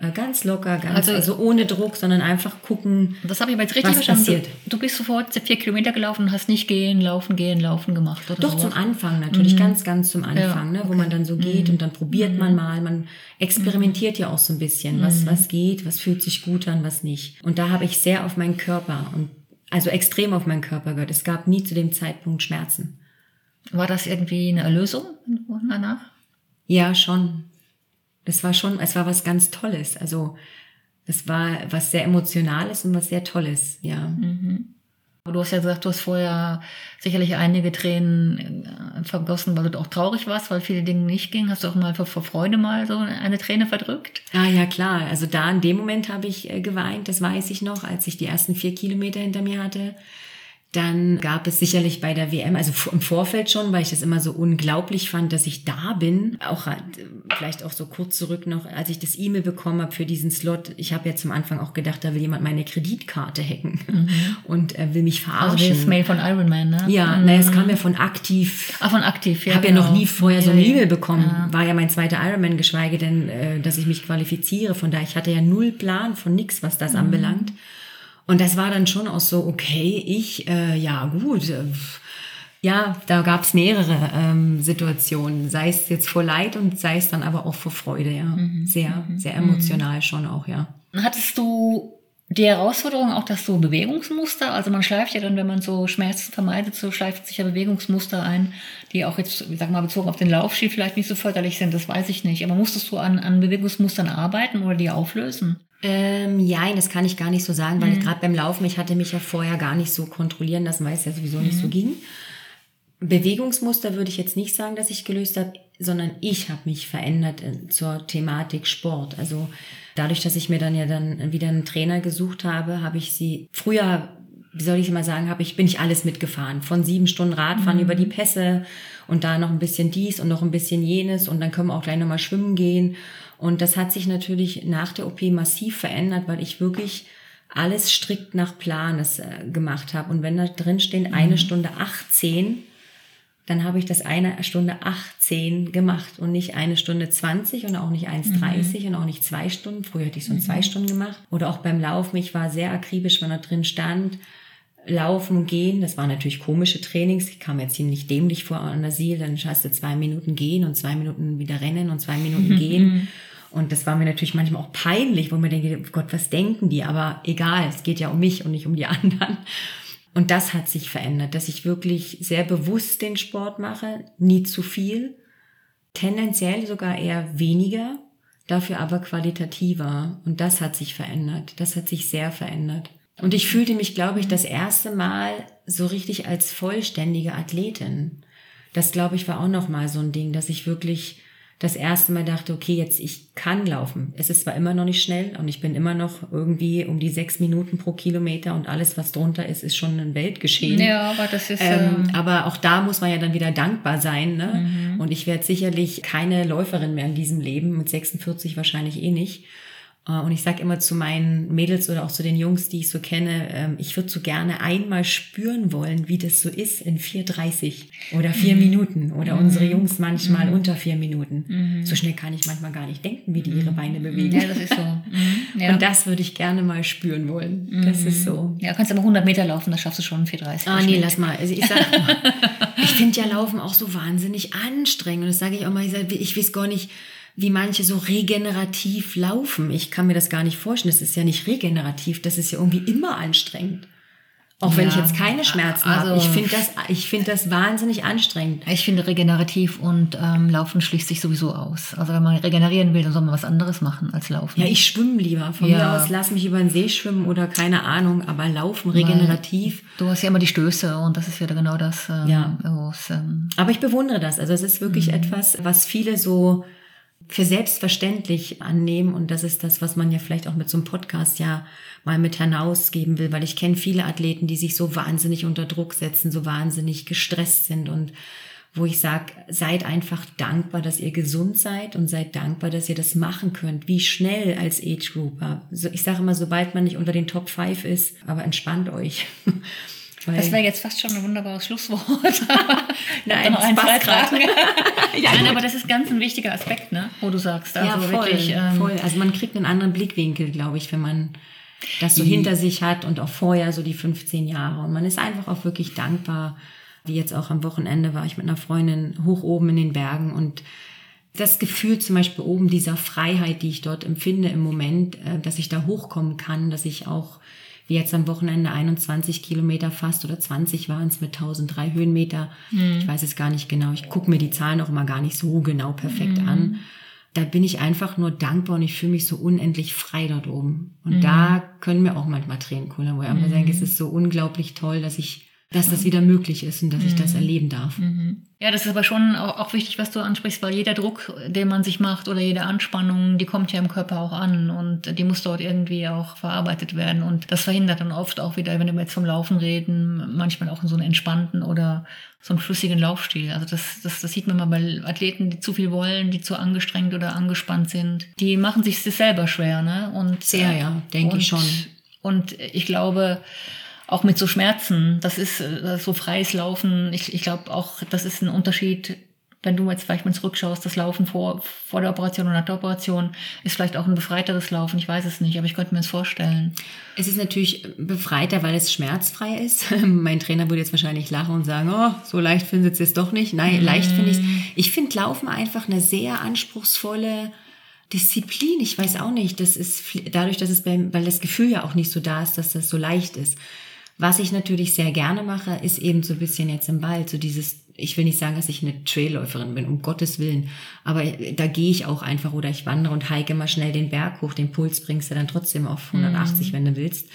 Äh, Ganz locker, ganz, Also- also, ohne Druck, sondern einfach gucken. Das habe ich aber jetzt richtig verstanden. passiert? Du, du bist sofort vier Kilometer gelaufen und hast nicht gehen, laufen, gehen, laufen gemacht. Doch sowas? zum Anfang natürlich, ganz, ganz zum Anfang, ne, wo man dann so geht und dann probiert man mal, man experimentiert ja auch so ein bisschen, was, was geht, was fühlt sich gut an, was nicht. Und da habe ich sehr auf meinen Körper und also extrem auf meinen Körper gehört. Es gab nie zu dem Zeitpunkt Schmerzen. War das irgendwie eine Erlösung danach? Ja, schon. Das war schon, es war was ganz Tolles. Also es war was sehr Emotionales und was sehr Tolles, ja. Aber Du hast ja gesagt, du hast vorher sicherlich einige Tränen äh, vergossen, weil du auch traurig warst, weil viele Dinge nicht gingen. Hast du auch mal vor, vor Freude mal so eine Träne verdrückt? Ah ja, klar. Also da in dem Moment habe ich äh, geweint, das weiß ich noch, als ich die ersten vier Kilometer hinter mir hatte. Dann gab es sicherlich bei der WM, also im Vorfeld schon, weil ich das immer so unglaublich fand, dass ich da bin. Auch äh, vielleicht auch so kurz zurück noch, als ich das E-Mail bekommen habe für diesen Slot. Ich habe ja zum Anfang auch gedacht, da will jemand meine Kreditkarte hacken und äh, will mich Also verarschen. dieses Mail von Iron Man, ne? ja, Mhm. naja, es kam ja von aktiv Ah, von aktiv, ja. ich habe ja genau. noch nie vorher so Ja, eine ja. E-Mail bekommen. Ja. War ja mein zweiter Ironman, geschweige denn, äh, dass ich mich qualifiziere. Von daher, ich hatte ja null Plan von nix, was Mhm. das anbelangt. Und das war dann schon auch so, okay, ich, äh, ja gut, äh, ja, da gab es mehrere ähm, Situationen, sei es jetzt vor Leid und sei es dann aber auch vor Freude, ja. Mhm. Sehr, sehr emotional schon auch, ja. Hattest du die Herausforderung auch, dass so Bewegungsmuster, also man schleift ja dann, wenn man so Schmerzen vermeidet, so schleift sich ja Bewegungsmuster ein, die auch jetzt, ich sag mal, bezogen auf den Laufstil vielleicht nicht so förderlich sind, das weiß ich nicht. Aber musstest du an, an Bewegungsmustern arbeiten oder die auflösen? Ähm, ja, das kann ich gar nicht so sagen, Mhm. weil ich gerade beim Laufen, ich hatte mich ja vorher gar nicht so kontrollieren lassen, weil es ja sowieso nicht Mhm. so ging. Bewegungsmuster würde ich jetzt nicht sagen, dass ich gelöst habe, sondern ich habe mich verändert in, zur Thematik Sport. Also dadurch, dass ich mir dann ja dann wieder einen Trainer gesucht habe, habe ich sie früher, wie soll ich mal sagen, habe ich bin ich alles mitgefahren, von sieben Stunden Radfahren über die Pässe und da noch ein bisschen dies und noch ein bisschen jenes und dann können wir auch gleich nochmal schwimmen gehen. Und das hat sich natürlich nach der OP massiv verändert, weil ich wirklich alles strikt nach Plan es, äh, gemacht habe. Und wenn da drin stehen eine Stunde 18, dann habe ich das eine Stunde 18 gemacht und nicht eine Stunde 20 und auch nicht 1,30 und auch nicht zwei Stunden. Früher hätte ich so in zwei Stunden gemacht. Oder auch beim Laufen, ich war sehr akribisch, wenn da drin stand. Laufen, gehen, das waren natürlich komische Trainings. Ich kam jetzt ziemlich dämlich vor an der Ziel. Dann hast du zwei Minuten gehen und zwei Minuten wieder rennen und zwei Minuten gehen. Und das war mir natürlich manchmal auch peinlich, wo man denke, Gott, was denken die? Aber egal, es geht ja um mich und nicht um die anderen. Und das hat sich verändert, dass ich wirklich sehr bewusst den Sport mache, nie zu viel, tendenziell sogar eher weniger, dafür aber qualitativer. Und das hat sich verändert. Das hat sich sehr verändert. Und ich fühlte mich, glaube ich, das erste Mal so richtig als vollständige Athletin. Das, glaube ich, war auch noch mal so ein Ding, dass ich wirklich das erste Mal dachte, okay, jetzt ich kann laufen. Es ist zwar immer noch nicht schnell und ich bin immer noch irgendwie um die sechs Minuten pro Kilometer und alles, was drunter ist, ist schon ein Weltgeschehen. Ja, aber das ist. Ähm, ähm, aber auch da muss man ja dann wieder dankbar sein. Ne? Und ich werde sicherlich keine Läuferin mehr in diesem Leben, mit 46 wahrscheinlich eh nicht. Äh, Und ich sage immer zu meinen Mädels oder auch zu den Jungs, die ich so kenne, ähm, ich würde so gerne einmal spüren wollen, wie das so ist in 4,30 oder vier Mhm. Minuten oder unsere Jungs manchmal unter vier Minuten. So schnell kann ich manchmal gar nicht denken, wie die ihre Beine bewegen. Mhm. Ja, das ist so. Mhm. Ja. Und das würde ich gerne mal spüren wollen. Das ist so. ja, kannst aber 100 Meter laufen, das schaffst du schon in 4,30. Ah, nee, lass mal. Also ich sag, ich finde ja Laufen auch so wahnsinnig anstrengend. Und das sage ich auch mal, ich, sag, ich weiß gar nicht, wie manche so regenerativ laufen. Ich kann mir das gar nicht vorstellen. Das ist ja nicht regenerativ, das ist ja irgendwie immer anstrengend. Auch wenn Ja, ich jetzt keine Schmerzen habe. also- Ich finde das, ich finde das wahnsinnig anstrengend. Ich finde regenerativ und ähm, Laufen schließt sich sowieso aus. Also wenn man regenerieren will, dann soll man was anderes machen als Laufen. Ja, ich schwimme lieber. Von Ja. mir aus lass mich über den See schwimmen oder keine Ahnung, aber laufen regenerativ. Du hast ja immer die Stöße und das ist wieder genau das. Ähm, Ja. ähm, Aber ich bewundere das. Also es ist wirklich etwas, was viele so für selbstverständlich annehmen und das ist das, was man ja vielleicht auch mit so einem Podcast ja mal mit hinausgeben will, weil ich kenne viele Athleten, die sich so wahnsinnig unter Druck setzen, so wahnsinnig gestresst sind und wo ich sage, seid einfach dankbar, dass ihr gesund seid und seid dankbar, dass ihr das machen könnt. Wie schnell als Age Grouper. Ich sage immer, sobald man nicht unter den Top 5 ist, aber entspannt euch. Das wäre jetzt fast schon ein wunderbares Schlusswort. Nein, noch ein. Fragen. Ja, Nein, aber das ist ganz ein wichtiger Aspekt, ne? wo du sagst. Also ja, voll, wirklich. Ähm, voll. Also man kriegt einen anderen Blickwinkel, glaube ich, wenn man das so Die- hinter sich hat und auch vorher so die 15 Jahre. Und man ist einfach auch wirklich dankbar. Wie jetzt auch am Wochenende war ich mit einer Freundin hoch oben in den Bergen und das Gefühl zum Beispiel oben dieser Freiheit, die ich dort empfinde im Moment, äh, dass ich da hochkommen kann, dass ich auch wie jetzt am Wochenende 21 Kilometer fast oder 20 waren es mit 1003 Höhenmeter. Ich weiß es gar nicht genau. Ich gucke mir die Zahlen auch immer gar nicht so genau perfekt an. Da bin ich einfach nur dankbar und ich fühle mich so unendlich frei dort oben. Und da können mir auch manchmal Tränen kullern, wo ich einfach denke, es ist so unglaublich toll, dass ich, dass das wieder möglich ist und dass ich das erleben darf. Ja, das ist aber schon auch, wichtig, was du ansprichst, weil jeder Druck, den man sich macht oder jede Anspannung, die kommt ja im Körper auch an und die muss dort irgendwie auch verarbeitet werden. Und das verhindert dann oft auch wieder, wenn wir jetzt vom Laufen reden, manchmal auch so einen entspannten oder so einen flüssigen Laufstil. Also das, das, das sieht man mal bei Athleten, die zu viel wollen, die zu angestrengt oder angespannt sind. Die machen sich das selber schwer, ne? Und Sehr, ja, denke ich schon. Und ich glaube, auch mit so Schmerzen, das ist äh, so freies Laufen. Ich, ich glaube auch, das ist ein Unterschied, wenn du jetzt vielleicht mal zurückschaust, das Laufen vor, vor der Operation und nach der Operation ist vielleicht auch ein befreiteres Laufen. Ich weiß es nicht, aber ich könnte mir das vorstellen. Es ist natürlich befreiter, weil es schmerzfrei ist. mein Trainer würde jetzt wahrscheinlich lachen und sagen, oh, so leicht findet es jetzt doch nicht. Nein, leicht finde ich Ich finde Laufen einfach eine sehr anspruchsvolle Disziplin. Ich weiß auch nicht. Das ist dadurch, dass es beim, weil das Gefühl ja auch nicht so da ist, dass das so leicht ist. Was ich natürlich sehr gerne mache, ist eben so ein bisschen jetzt im Wald, so dieses, ich will nicht sagen, dass ich eine Trailläuferin bin, um Gottes Willen, aber da gehe ich auch einfach oder ich wandere und hike mal schnell den Berg hoch, den Puls bringst du dann trotzdem auf 180, wenn du willst.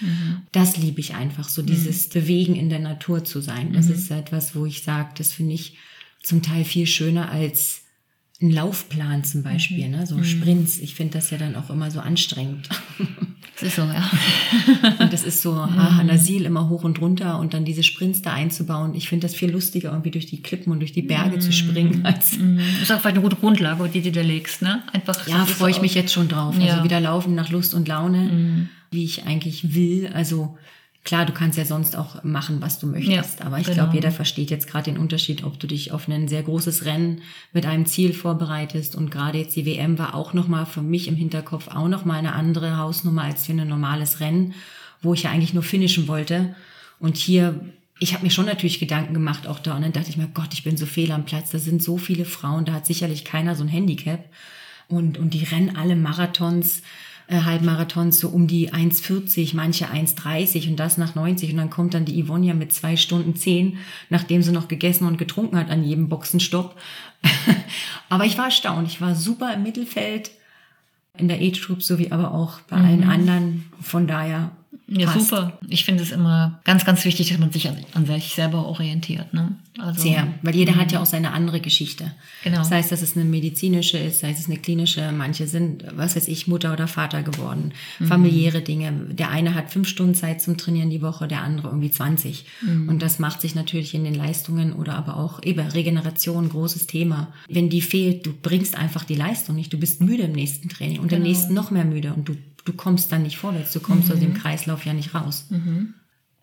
Das liebe ich einfach, so dieses Bewegen in der Natur zu sein. Das ist etwas, wo ich sage, das finde ich zum Teil viel schöner als ein Laufplan zum Beispiel, ne? so Sprints. Ich finde das ja dann auch immer so anstrengend. Das ist so, ja. Und das ist so, ah, an Siel immer hoch und runter und dann diese Sprints da einzubauen. Ich finde das viel lustiger, irgendwie durch die Klippen und durch die Berge zu springen. Als, Mhm. Ist auch vielleicht eine gute Grundlage, die du dir legst, ne? Einfach. ja, ist freue ich mich jetzt schon drauf. Ja. Also wieder laufen nach Lust und Laune, wie ich eigentlich will. Also klar, du kannst ja sonst auch machen, was du möchtest. Ja, aber ich genau. glaube, jeder versteht jetzt gerade den Unterschied, ob du dich auf ein sehr großes Rennen mit einem Ziel vorbereitest. Und gerade jetzt die WM war auch nochmal für mich im Hinterkopf auch nochmal eine andere Hausnummer als für ein normales Rennen, wo ich ja eigentlich nur finishen wollte. Und hier, ich habe mir schon natürlich Gedanken gemacht, auch da. Und dann dachte ich mir, Gott, ich bin so fehl am Platz. Da sind so viele Frauen, da hat sicherlich keiner so ein Handicap. Und, und die rennen alle Marathons, Halbmarathons so um die 1,40, manche 1,30 und das nach 90. Und dann kommt dann die Yvonne mit zwei Stunden zehn, nachdem sie noch gegessen und getrunken hat an jedem Boxenstopp. aber ich war erstaunt. Ich war super im Mittelfeld in der Age Group sowie aber auch bei allen anderen. Von daher Ja, passt. super. Ich finde es immer ganz, ganz wichtig, dass man sich an, an sich selber orientiert. Ne? Also, Sehr, weil jeder hat ja auch seine andere Geschichte. Genau. Das heißt, dass es eine medizinische ist, sei es eine klinische. Manche sind, was weiß ich, Mutter oder Vater geworden. Familiäre Dinge. Der eine hat fünf Stunden Zeit zum Trainieren die Woche, der andere irgendwie 20. Und das macht sich natürlich in den Leistungen oder aber auch eben Regeneration, großes Thema. Wenn die fehlt, du bringst einfach die Leistung nicht. Du bist müde im nächsten Training und im nächsten noch mehr müde und du, du kommst dann nicht vorwärts. Du kommst aus dem Kreislauf ja nicht raus.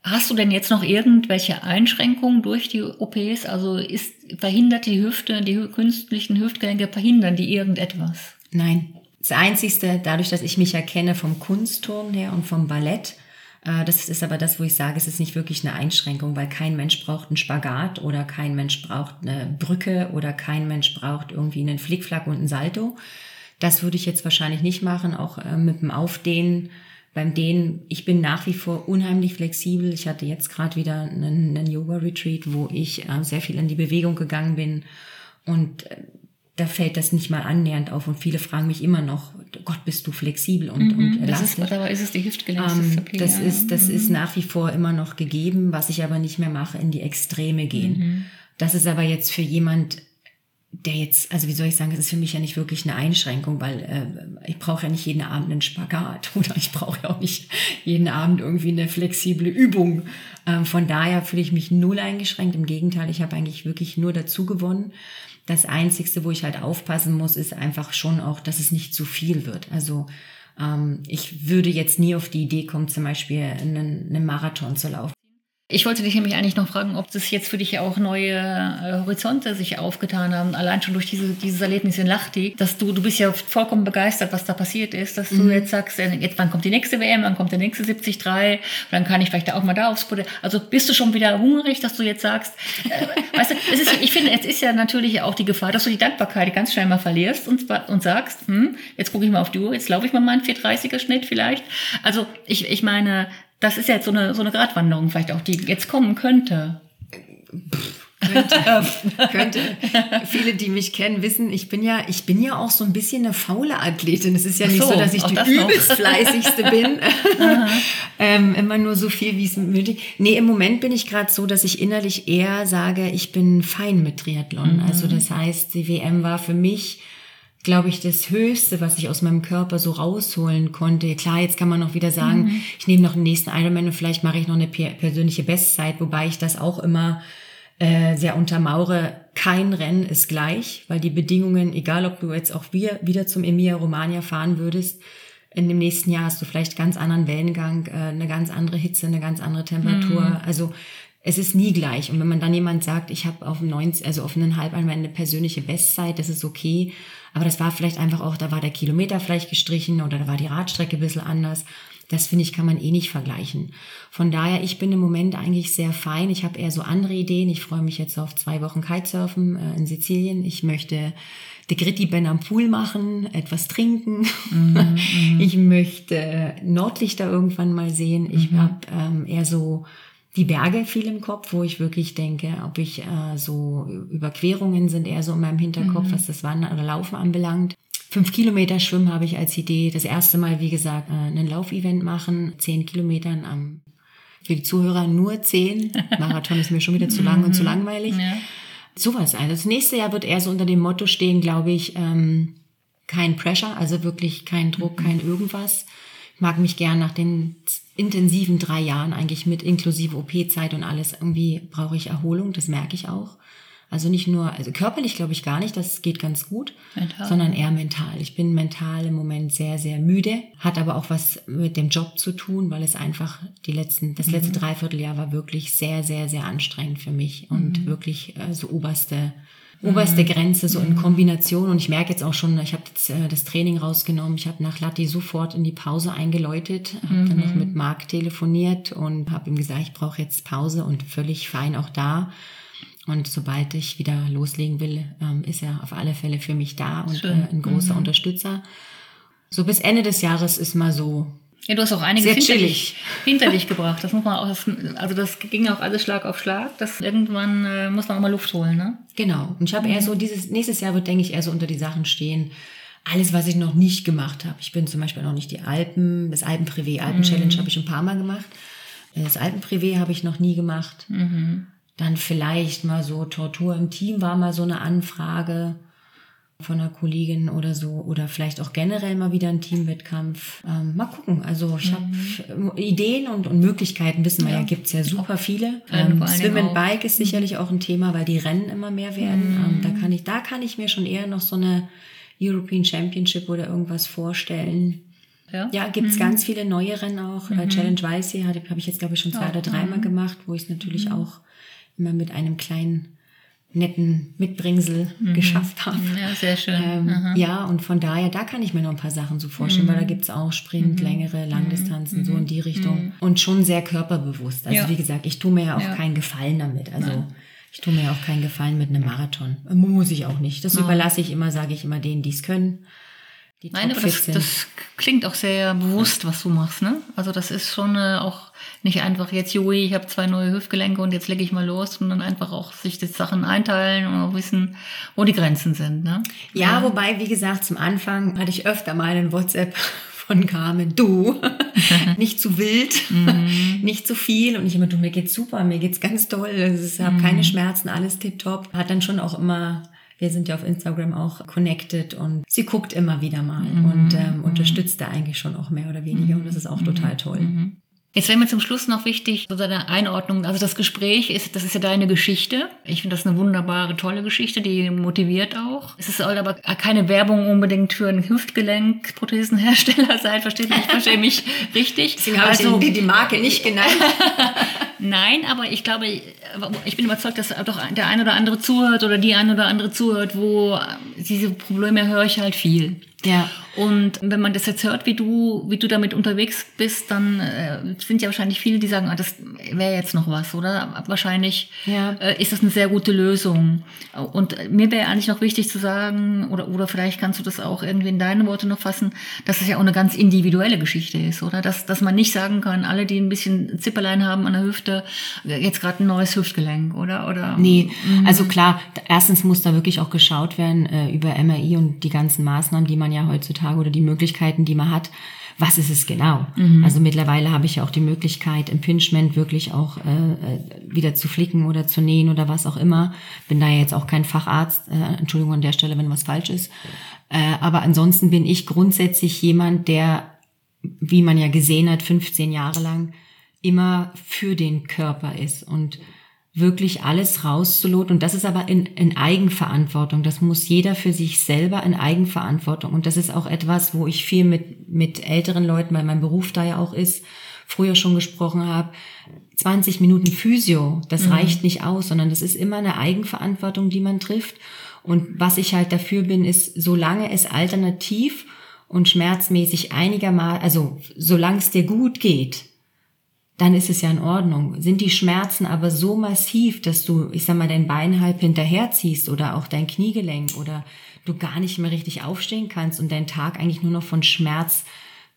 Hast du denn jetzt noch irgendwelche Einschränkungen durch die OPs? Also ist verhindert die Hüfte, die künstlichen Hüftgelenke, verhindern die irgendetwas? Nein. Das Einzigste, dadurch, dass ich mich ja kenne vom Kunstturnen her und vom Ballett, äh, das ist aber das, wo ich sage, es ist nicht wirklich eine Einschränkung, weil kein Mensch braucht einen Spagat oder kein Mensch braucht eine Brücke oder kein Mensch braucht irgendwie einen Flickflack und einen Salto. Das würde ich jetzt wahrscheinlich nicht machen, auch äh, mit dem Aufdehnen. Beim Dehnen, ich bin nach wie vor unheimlich flexibel. Ich hatte jetzt gerade wieder einen, einen Yoga-Retreat, wo ich äh, sehr viel in die Bewegung gegangen bin. Und äh, da fällt das nicht mal annähernd auf. Und viele fragen mich immer noch, Gott, bist du flexibel und, und Mhm. Das ist, dabei ist es die Ähm, Hüftgelenksdisziplin. das ja. ist, das ist nach wie vor immer noch gegeben, was ich aber nicht mehr mache, in die Extreme gehen. Mhm. Das ist aber jetzt für jemand, der jetzt, also wie soll ich sagen, das ist für mich ja nicht wirklich eine Einschränkung, weil äh, ich brauche ja nicht jeden Abend einen Spagat oder ich brauche ja auch nicht jeden Abend irgendwie eine flexible Übung. Ähm, von daher fühle ich mich null eingeschränkt. Im Gegenteil, ich habe eigentlich wirklich nur dazu gewonnen. Das Einzigste, wo ich halt aufpassen muss, ist einfach schon auch, dass es nicht zu viel wird. Also ähm, ich würde jetzt nie auf die Idee kommen, zum Beispiel einen, einen Marathon zu laufen. Ich wollte dich nämlich eigentlich noch fragen, ob das jetzt für dich auch neue äh, Horizonte sich aufgetan haben, allein schon durch diese, dieses Erlebnis in Lahti, dass du, du bist ja vollkommen begeistert, was da passiert ist, dass du jetzt sagst, äh, jetzt wann kommt die nächste WM, wann kommt der nächste 73, dann kann ich vielleicht auch mal da aufs Podest. Also bist du schon wieder hungrig, dass du jetzt sagst, äh, weißt du, es ist, ich finde, es ist ja natürlich auch die Gefahr, dass du die Dankbarkeit ganz schnell mal verlierst und, und sagst, hm, jetzt gucke ich mal auf die Uhr, jetzt laufe ich mal meinen 430er Schnitt vielleicht. Also ich, ich meine, das ist jetzt so eine, so eine Gratwanderung vielleicht auch, die jetzt kommen könnte. Könnte, könnte. Viele, die mich kennen, wissen, ich bin ja, ich bin ja auch so ein bisschen eine faule Athletin. Es ist ja nicht so, so, dass ich die übelst fleißigste bin. ähm, immer nur so viel, wie es nötig. Nee, im Moment bin ich gerade so, dass ich innerlich eher sage, ich bin fein mit Triathlon. Mhm. Also das heißt, die WM war für mich glaube ich, das Höchste, was ich aus meinem Körper so rausholen konnte. Klar, jetzt kann man noch wieder sagen, Mhm. ich nehme noch den nächsten Ironman und vielleicht mache ich noch eine per- persönliche Bestzeit, wobei ich das auch immer äh, sehr untermauere. Kein Rennen ist gleich, weil die Bedingungen, egal ob du jetzt auch wieder, wieder zum Emilia Romagna fahren würdest, in dem nächsten Jahr hast du vielleicht ganz anderen Wellengang, äh, eine ganz andere Hitze, eine ganz andere Temperatur. Also es ist nie gleich. Und wenn man dann jemand sagt, ich habe auf 90, also auf einen Halbeinmal eine persönliche Bestzeit, das ist okay. Aber das war vielleicht einfach auch, da war der Kilometer vielleicht gestrichen oder da war die Radstrecke ein bisschen anders. Das finde ich, kann man eh nicht vergleichen. Von daher, ich bin im Moment eigentlich sehr fein. Ich habe eher so andere Ideen. Ich freue mich jetzt auf zwei Wochen Kitesurfen äh, in Sizilien. Ich möchte die Gritti Ben am Pool machen, etwas trinken. ich möchte Nordlichter irgendwann mal sehen. Ich habe ähm, eher so die Berge viel im Kopf, wo ich wirklich denke, ob ich äh, so Überquerungen sind eher so in meinem Hinterkopf, was das Wandern oder Laufen anbelangt. Fünf Kilometer Schwimmen habe ich als Idee. Das erste Mal, wie gesagt, äh, ein Laufevent machen, zehn Kilometern am für die Zuhörer nur zehn. Marathon ist mir schon wieder zu lang und zu langweilig. Ja. Sowas. Also das nächste Jahr wird eher so unter dem Motto stehen, glaube ich, ähm, kein Pressure, also wirklich kein Druck, kein irgendwas. Mag mich gern nach den intensiven drei Jahren eigentlich mit inklusive OP-Zeit und alles. Irgendwie brauche ich Erholung, das merke ich auch. Also nicht nur, also körperlich glaube ich gar nicht, das geht ganz gut, Mental. sondern eher mental. Ich bin mental im Moment sehr, sehr müde, hat aber auch was mit dem Job zu tun, weil es einfach die letzten, das letzte Dreivierteljahr war wirklich sehr, sehr, sehr anstrengend für mich und wirklich äh, so oberste, oberste Grenze so in Kombination. Und ich merke jetzt auch schon, ich habe jetzt äh, das Training rausgenommen, ich habe nach Latti sofort in die Pause eingeläutet, habe dann noch mit Marc telefoniert und habe ihm gesagt, ich brauche jetzt Pause und völlig fein auch da. Und sobald ich wieder loslegen will, ähm, ist er auf alle Fälle für mich da und Schön. äh, ein großer Unterstützer. So bis Ende des Jahres ist mal so. Ja, du hast auch einiges hinter dich, hinter dich gebracht. Das muss man auch, das, also das ging auch alles Schlag auf Schlag. Das irgendwann äh, muss man auch mal Luft holen, ne? Genau. Und ich habe eher so dieses, nächstes Jahr wird, denke ich, eher so unter die Sachen stehen. Alles, was ich noch nicht gemacht habe. Ich bin zum Beispiel noch nicht die Alpen, das Alpenprivé, Alpen-Challenge habe ich ein paar Mal gemacht. Das Alpenprivé habe ich noch nie gemacht. Dann vielleicht mal so Tortur im Team war mal so eine Anfrage von einer Kollegin oder so oder vielleicht auch generell mal wieder ein Teamwettkampf. Ähm, mal gucken. Also ich mhm. habe Ideen und, und Möglichkeiten, wissen wir ja, ja gibt's ja super viele. Ähm, Swim and Bike ist sicherlich auch ein Thema, weil die Rennen immer mehr werden. Mhm. Ähm, da kann ich, da kann ich mir schon eher noch so eine European Championship oder irgendwas vorstellen. Ja, ja gibt's mhm. ganz viele neue Rennen auch. Mhm. Challenge Weißsee habe hab ich jetzt, glaube ich, schon zwei ja. oder dreimal mhm. gemacht, wo ich es natürlich mhm. auch immer mit einem kleinen netten Mitbringsel mhm. geschafft habe. Ja, sehr schön. Ähm, ja, und von daher, da kann ich mir noch ein paar Sachen so vorstellen, mhm. weil da gibt's auch Sprint, mhm. längere, Langdistanzen, mhm. so in die Richtung. Mhm. Und schon sehr körperbewusst. Also ja. wie gesagt, ich tue mir ja auch ja. keinen Gefallen damit. Also Nein. ich tue mir ja auch keinen Gefallen mit einem Marathon. Muss ich auch nicht. Das überlasse ich immer, sage ich immer denen, die es können die Nein, aber das, das, klingt auch sehr bewusst, was du machst. Ne? Also das ist schon äh, auch nicht einfach jetzt, Jui, ich habe zwei neue Hüftgelenke und jetzt lege ich mal los, sondern einfach auch sich die Sachen einteilen und auch wissen, wo die Grenzen sind. Ne? Ja, ja, wobei, wie gesagt, zum Anfang hatte ich öfter mal einen WhatsApp von Carmen, du, nicht zu wild, mhm. nicht zu viel. Und ich immer, du, mir geht's super, mir geht's ganz toll, ich habe mhm. keine Schmerzen, alles tipptopp. Hat dann schon auch immer wir sind ja auf Instagram auch connected und sie guckt immer wieder mal mhm. und ähm, mhm. unterstützt da eigentlich schon auch mehr oder weniger und das ist auch mhm. total toll. Mhm. Jetzt wäre mir zum Schluss noch wichtig, so deine Einordnung. Also das Gespräch ist, das ist ja deine Geschichte. Ich finde das eine wunderbare, tolle Geschichte, die motiviert auch. Es ist aber keine Werbung unbedingt für einen Hüftgelenkprothesenhersteller sein, versteht mich, ich verstehe mich richtig. Deswegen habe also, ich die Marke nicht genannt. Nein, aber ich glaube, ich bin überzeugt, dass doch der eine oder andere zuhört oder die eine oder andere zuhört, wo diese Probleme höre ich halt viel. Ja. Und wenn man das jetzt hört, wie du, wie du damit unterwegs bist, dann äh, sind ja wahrscheinlich viele, die sagen, ah, das wäre jetzt noch was, oder? Wahrscheinlich ja. äh, ist das eine sehr gute Lösung. Und mir wäre eigentlich noch wichtig zu sagen, oder, oder vielleicht kannst du das auch irgendwie in deine Worte noch fassen, dass es ja auch eine ganz individuelle Geschichte ist, oder? Dass, dass man nicht sagen kann, alle, die ein bisschen Zipperlein haben an der Hüfte, jetzt gerade ein neues Hüftgelenk, oder? oder nee, mhm. also klar, erstens muss da wirklich auch geschaut werden äh, über MRI und die ganzen Maßnahmen, die man ja heutzutage heutzutage oder die Möglichkeiten, die man hat, was ist es genau? Mhm. Also mittlerweile habe ich ja auch die Möglichkeit, Impingement wirklich auch äh, äh, wieder zu flicken oder zu nähen oder was auch immer. Bin da ja jetzt auch kein Facharzt, äh, Entschuldigung an der Stelle, wenn was falsch ist. Äh, aber ansonsten bin ich grundsätzlich jemand, der, wie man ja gesehen hat, 15 Jahre lang immer für den Körper ist und wirklich alles rauszuloten. Und das ist aber in, in Eigenverantwortung. Das muss jeder für sich selber in Eigenverantwortung. Und das ist auch etwas, wo ich viel mit, mit älteren Leuten, weil mein Beruf da ja auch ist, früher schon gesprochen habe. 20 Minuten Physio, das mhm. reicht nicht aus, sondern das ist immer eine Eigenverantwortung, die man trifft. Und was ich halt dafür bin, ist, solange es alternativ und schmerzmäßig einigermaßen, also solange es dir gut geht, dann ist es ja in Ordnung. Sind die Schmerzen aber so massiv, dass du, ich sag mal, dein Bein halb hinterherziehst oder auch dein Kniegelenk oder du gar nicht mehr richtig aufstehen kannst und dein Tag eigentlich nur noch von Schmerz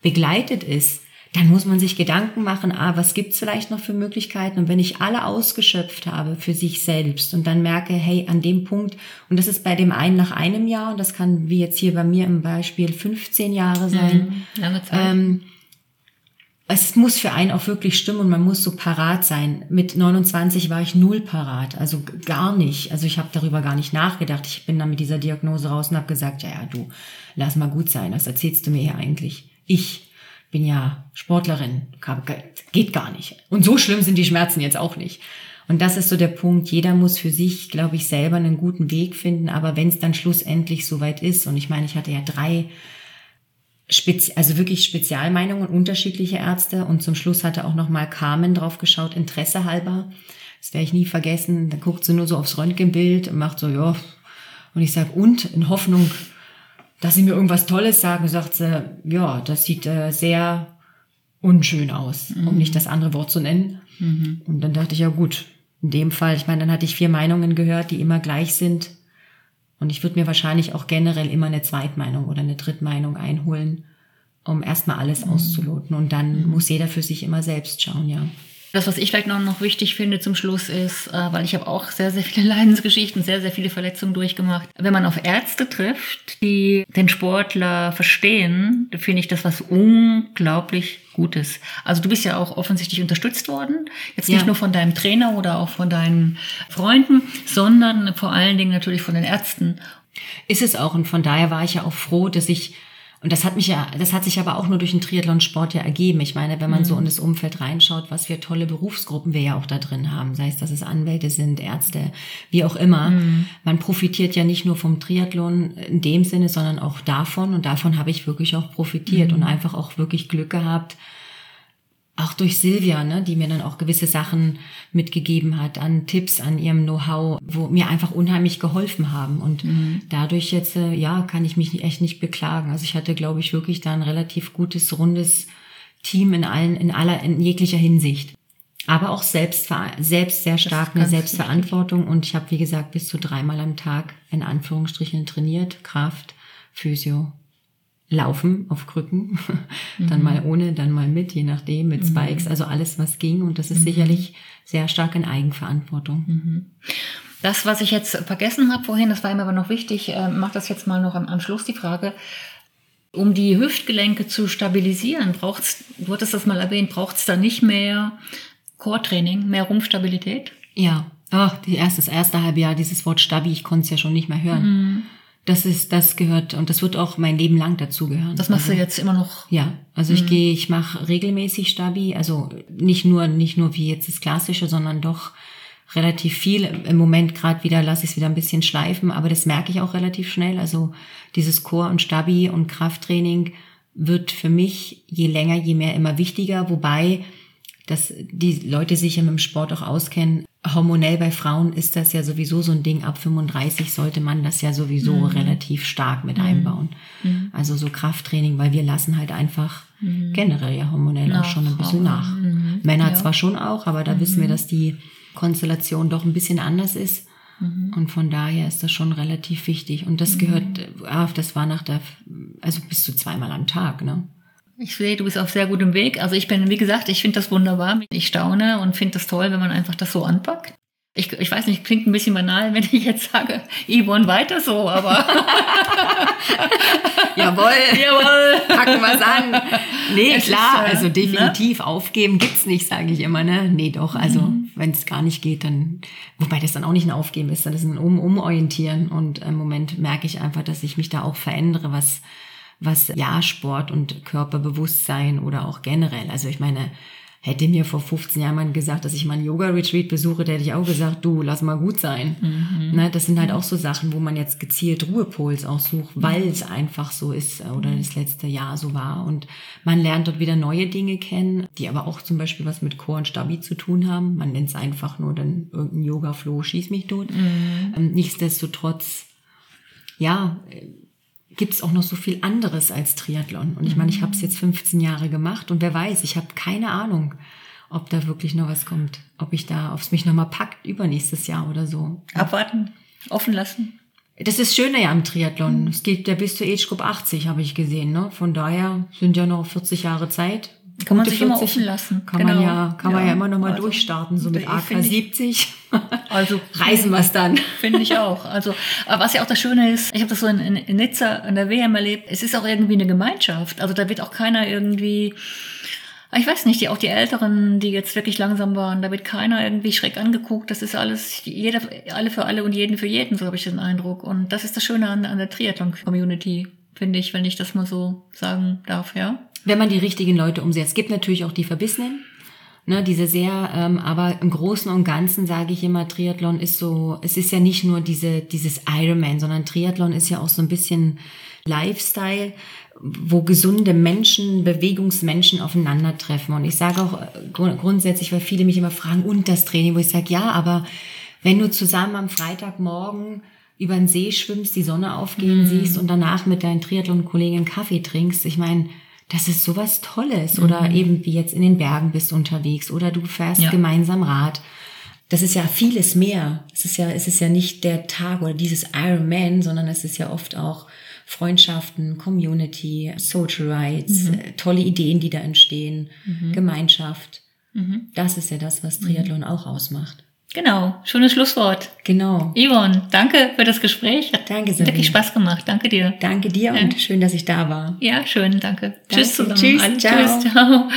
begleitet ist, dann muss man sich Gedanken machen, ah, was gibt's vielleicht noch für Möglichkeiten? Und wenn ich alle ausgeschöpft habe für sich selbst und dann merke, hey, an dem Punkt, und das ist bei dem einen nach einem Jahr, und das kann wie jetzt hier bei mir im Beispiel 15 Jahre sein, mhm, lange Zeit. Ähm, es muss für einen auch wirklich stimmen und man muss so parat sein. Mit 29 war ich null parat, also gar nicht. Also ich habe darüber gar nicht nachgedacht. Ich bin dann mit dieser Diagnose raus und habe gesagt, ja, ja, du, lass mal gut sein, was erzählst du mir hier eigentlich? Ich bin ja Sportlerin, geht gar nicht. Und so schlimm sind die Schmerzen jetzt auch nicht. Und das ist so der Punkt. Jeder muss für sich, glaube ich, selber einen guten Weg finden. Aber wenn es dann schlussendlich soweit ist, und ich meine, ich hatte ja drei Spezi also wirklich Spezialmeinungen, unterschiedliche Ärzte. Und zum Schluss hatte auch noch mal Carmen drauf geschaut, Interesse halber. Das werde ich nie vergessen. Da guckt sie nur so aufs Röntgenbild und macht so, ja. Und ich sage, und? In Hoffnung, dass sie mir irgendwas Tolles sagen, sagt sie, ja, das sieht äh, sehr unschön aus, mhm. um nicht das andere Wort zu nennen. Mhm. Und dann dachte ich, ja gut, in dem Fall, ich meine, dann hatte ich vier Meinungen gehört, die immer gleich sind. Und ich würde mir wahrscheinlich auch generell immer eine Zweitmeinung oder eine Drittmeinung einholen, um erstmal alles mhm. auszuloten. Und dann mhm. muss jeder für sich immer selbst schauen, ja. Das, was ich vielleicht noch, noch wichtig finde zum Schluss ist, äh, weil ich habe auch sehr, sehr viele Leidensgeschichten, sehr, sehr viele Verletzungen durchgemacht. Wenn man auf Ärzte trifft, die den Sportler verstehen, finde ich das was unglaublich Gutes. Also du bist ja auch offensichtlich unterstützt worden, jetzt nicht Ja. nur von deinem Trainer oder auch von deinen Freunden, sondern vor allen Dingen natürlich von den Ärzten. Ist es auch. Und von daher war ich ja auch froh, dass ich, und das hat mich ja, das hat sich aber auch nur durch den Triathlonsport ja ergeben. Ich meine, wenn man so in das Umfeld reinschaut, was für tolle Berufsgruppen wir ja auch da drin haben, sei es, dass es Anwälte sind, Ärzte, wie auch immer. Man profitiert ja nicht nur vom Triathlon in dem Sinne, sondern auch davon. Und davon habe ich wirklich auch profitiert und einfach auch wirklich Glück gehabt, auch durch Silvia, ne, die mir dann auch gewisse Sachen mitgegeben hat, an Tipps, an ihrem Know-how, wo mir einfach unheimlich geholfen haben. Und dadurch jetzt, äh, ja, kann ich mich echt nicht beklagen. Also ich hatte, glaube ich, wirklich da ein relativ gutes, rundes Team in allen, in aller, in jeglicher Hinsicht. Aber auch selbst, selbst sehr stark eine Selbstverantwortung. Und ich habe, wie gesagt, bis zu dreimal am Tag in Anführungsstrichen trainiert. Kraft, Physio, Laufen auf Krücken, dann mal ohne, dann mal mit, je nachdem, mit Spikes, also alles, was ging. Und das ist sicherlich sehr stark in Eigenverantwortung. Das, was ich jetzt vergessen habe vorhin, das war mir aber noch wichtig, äh, mach das jetzt mal noch am, am Schluss die Frage. Um die Hüftgelenke zu stabilisieren, braucht's, du hattest das mal erwähnt, braucht es da nicht mehr Core-Training, mehr Rumpfstabilität? Ja, oh, die erste, das erste halbe Jahr, dieses Wort Stabi, ich konnte es ja schon nicht mehr hören. Das ist, das gehört, und das wird auch mein Leben lang dazugehören. Das machst also, du jetzt immer noch. Ja, also ich gehe, ich mache regelmäßig Stabi, also nicht nur, nicht nur wie jetzt das Klassische, sondern doch relativ viel. Im Moment gerade wieder lasse ich es wieder ein bisschen schleifen, aber das merke ich auch relativ schnell. Also dieses Core und Stabi und Krafttraining wird für mich je länger, je mehr immer wichtiger, wobei dass die Leute sich ja mit dem Sport auch auskennen. Hormonell bei Frauen ist das ja sowieso so ein Ding. Ab 35 sollte man das ja sowieso relativ stark mit einbauen. Also so Krafttraining, weil wir lassen halt einfach generell ja hormonell auch Nach, schon ein bisschen aber, nach. mhm, Männer ja. zwar schon auch, aber da wissen wir, dass die Konstellation doch ein bisschen anders ist. Und von daher ist das schon relativ wichtig. Und das gehört, äh, ah, das war nach der, also bis zu zweimal am Tag, ne? Ich sehe, du bist auf sehr gutem Weg. Also ich bin, wie gesagt, ich finde das wunderbar. Ich staune und finde das toll, wenn man einfach das so anpackt. Ich, ich weiß nicht, klingt ein bisschen banal, wenn ich jetzt sage, Yvonne, weiter so, aber Jawohl. jawohl. packen wir's an. Nee, Es klar, ist, äh, also definitiv aufgeben gibt's nicht, sage ich immer, ne? Nee, doch, also Mhm. wenn es gar nicht geht, dann, wobei das dann auch nicht ein Aufgeben ist, das ist ein um Umorientieren und im Moment merke ich einfach, dass ich mich da auch verändere, was was ja Sport und Körperbewusstsein oder auch generell, also ich meine, hätte mir vor 15 Jahren mal gesagt, dass ich mal einen Yoga-Retreat besuche, der hätte ich auch gesagt, du, lass mal gut sein. Mhm. Ne, das sind halt auch so Sachen, wo man jetzt gezielt Ruhepols auch sucht, weil es einfach so ist äh, oder das letzte Jahr so war. Und man lernt dort wieder neue Dinge kennen, die aber auch zum Beispiel was mit Core und Stabi zu tun haben. Man nennt es einfach nur dann irgendein Yoga-Flow, schieß mich tot. Ähm, nichtsdestotrotz, ja, gibt es auch noch so viel anderes als Triathlon. Und ich meine, ich habe es jetzt 15 Jahre gemacht und wer weiß, ich habe keine Ahnung, ob da wirklich noch was kommt. Ob ich da, ob es mich nochmal packt übernächstes Jahr oder so. Abwarten, offen lassen. Das ist schöner ja am Triathlon. Es geht ja bis zur Age Group 80, habe ich gesehen. Ne? Von daher sind ja noch 40 Jahre Zeit. Kann man sich immer offen lassen. Kann Genau. man ja, kann man Ja. ja immer noch mal Also, durchstarten, so mit ich AK finde ich- 70. Also Reisen wir's dann. Finde ich auch. Also, aber was ja auch das Schöne ist, ich habe das so in, in, in Nizza an der WM erlebt, es ist auch irgendwie eine Gemeinschaft. Also da wird auch keiner irgendwie, ich weiß nicht, die, auch die Älteren, die jetzt wirklich langsam waren, da wird keiner irgendwie schräg angeguckt. Das ist alles, jeder, alle für alle und jeden für jeden, so habe ich den Eindruck. Und das ist das Schöne an, an der Triathlon-Community, finde ich, wenn ich das mal so sagen darf, ja. Wenn man die richtigen Leute umsetzt. Es gibt natürlich auch die Verbissenen, ne, diese sehr, ähm, aber im Großen und Ganzen sage ich immer, Triathlon ist so, es ist ja nicht nur diese, dieses Ironman, sondern Triathlon ist ja auch so ein bisschen Lifestyle, wo gesunde Menschen, Bewegungsmenschen aufeinandertreffen. Und ich sage auch äh, grund grundsätzlich, weil viele mich immer fragen, und das Training, wo ich sage, ja, aber wenn du zusammen am Freitagmorgen über den See schwimmst, die Sonne aufgehen siehst und danach mit deinen Triathlon-Kollegen Kaffee trinkst, ich meine, das ist sowas Tolles. Oder eben wie jetzt in den Bergen bist unterwegs oder du fährst Ja. gemeinsam Rad. Das ist ja vieles mehr. Es ist ja, es ist ja nicht der Tag oder dieses Ironman, sondern es ist ja oft auch Freundschaften, Community, Social Rights, äh, tolle Ideen, die da entstehen, Gemeinschaft. Mhm. Das ist ja das, was Triathlon auch ausmacht. Genau, schönes Schlusswort. Genau. Yvonne, danke für das Gespräch. Hat Danke, Sabine. wirklich Spaß gemacht. Danke dir. Danke dir und schön, dass ich da war. Ja, schön, danke. Danke, Tschüss zusammen. tschüss, ciao. Tschüss, ciao.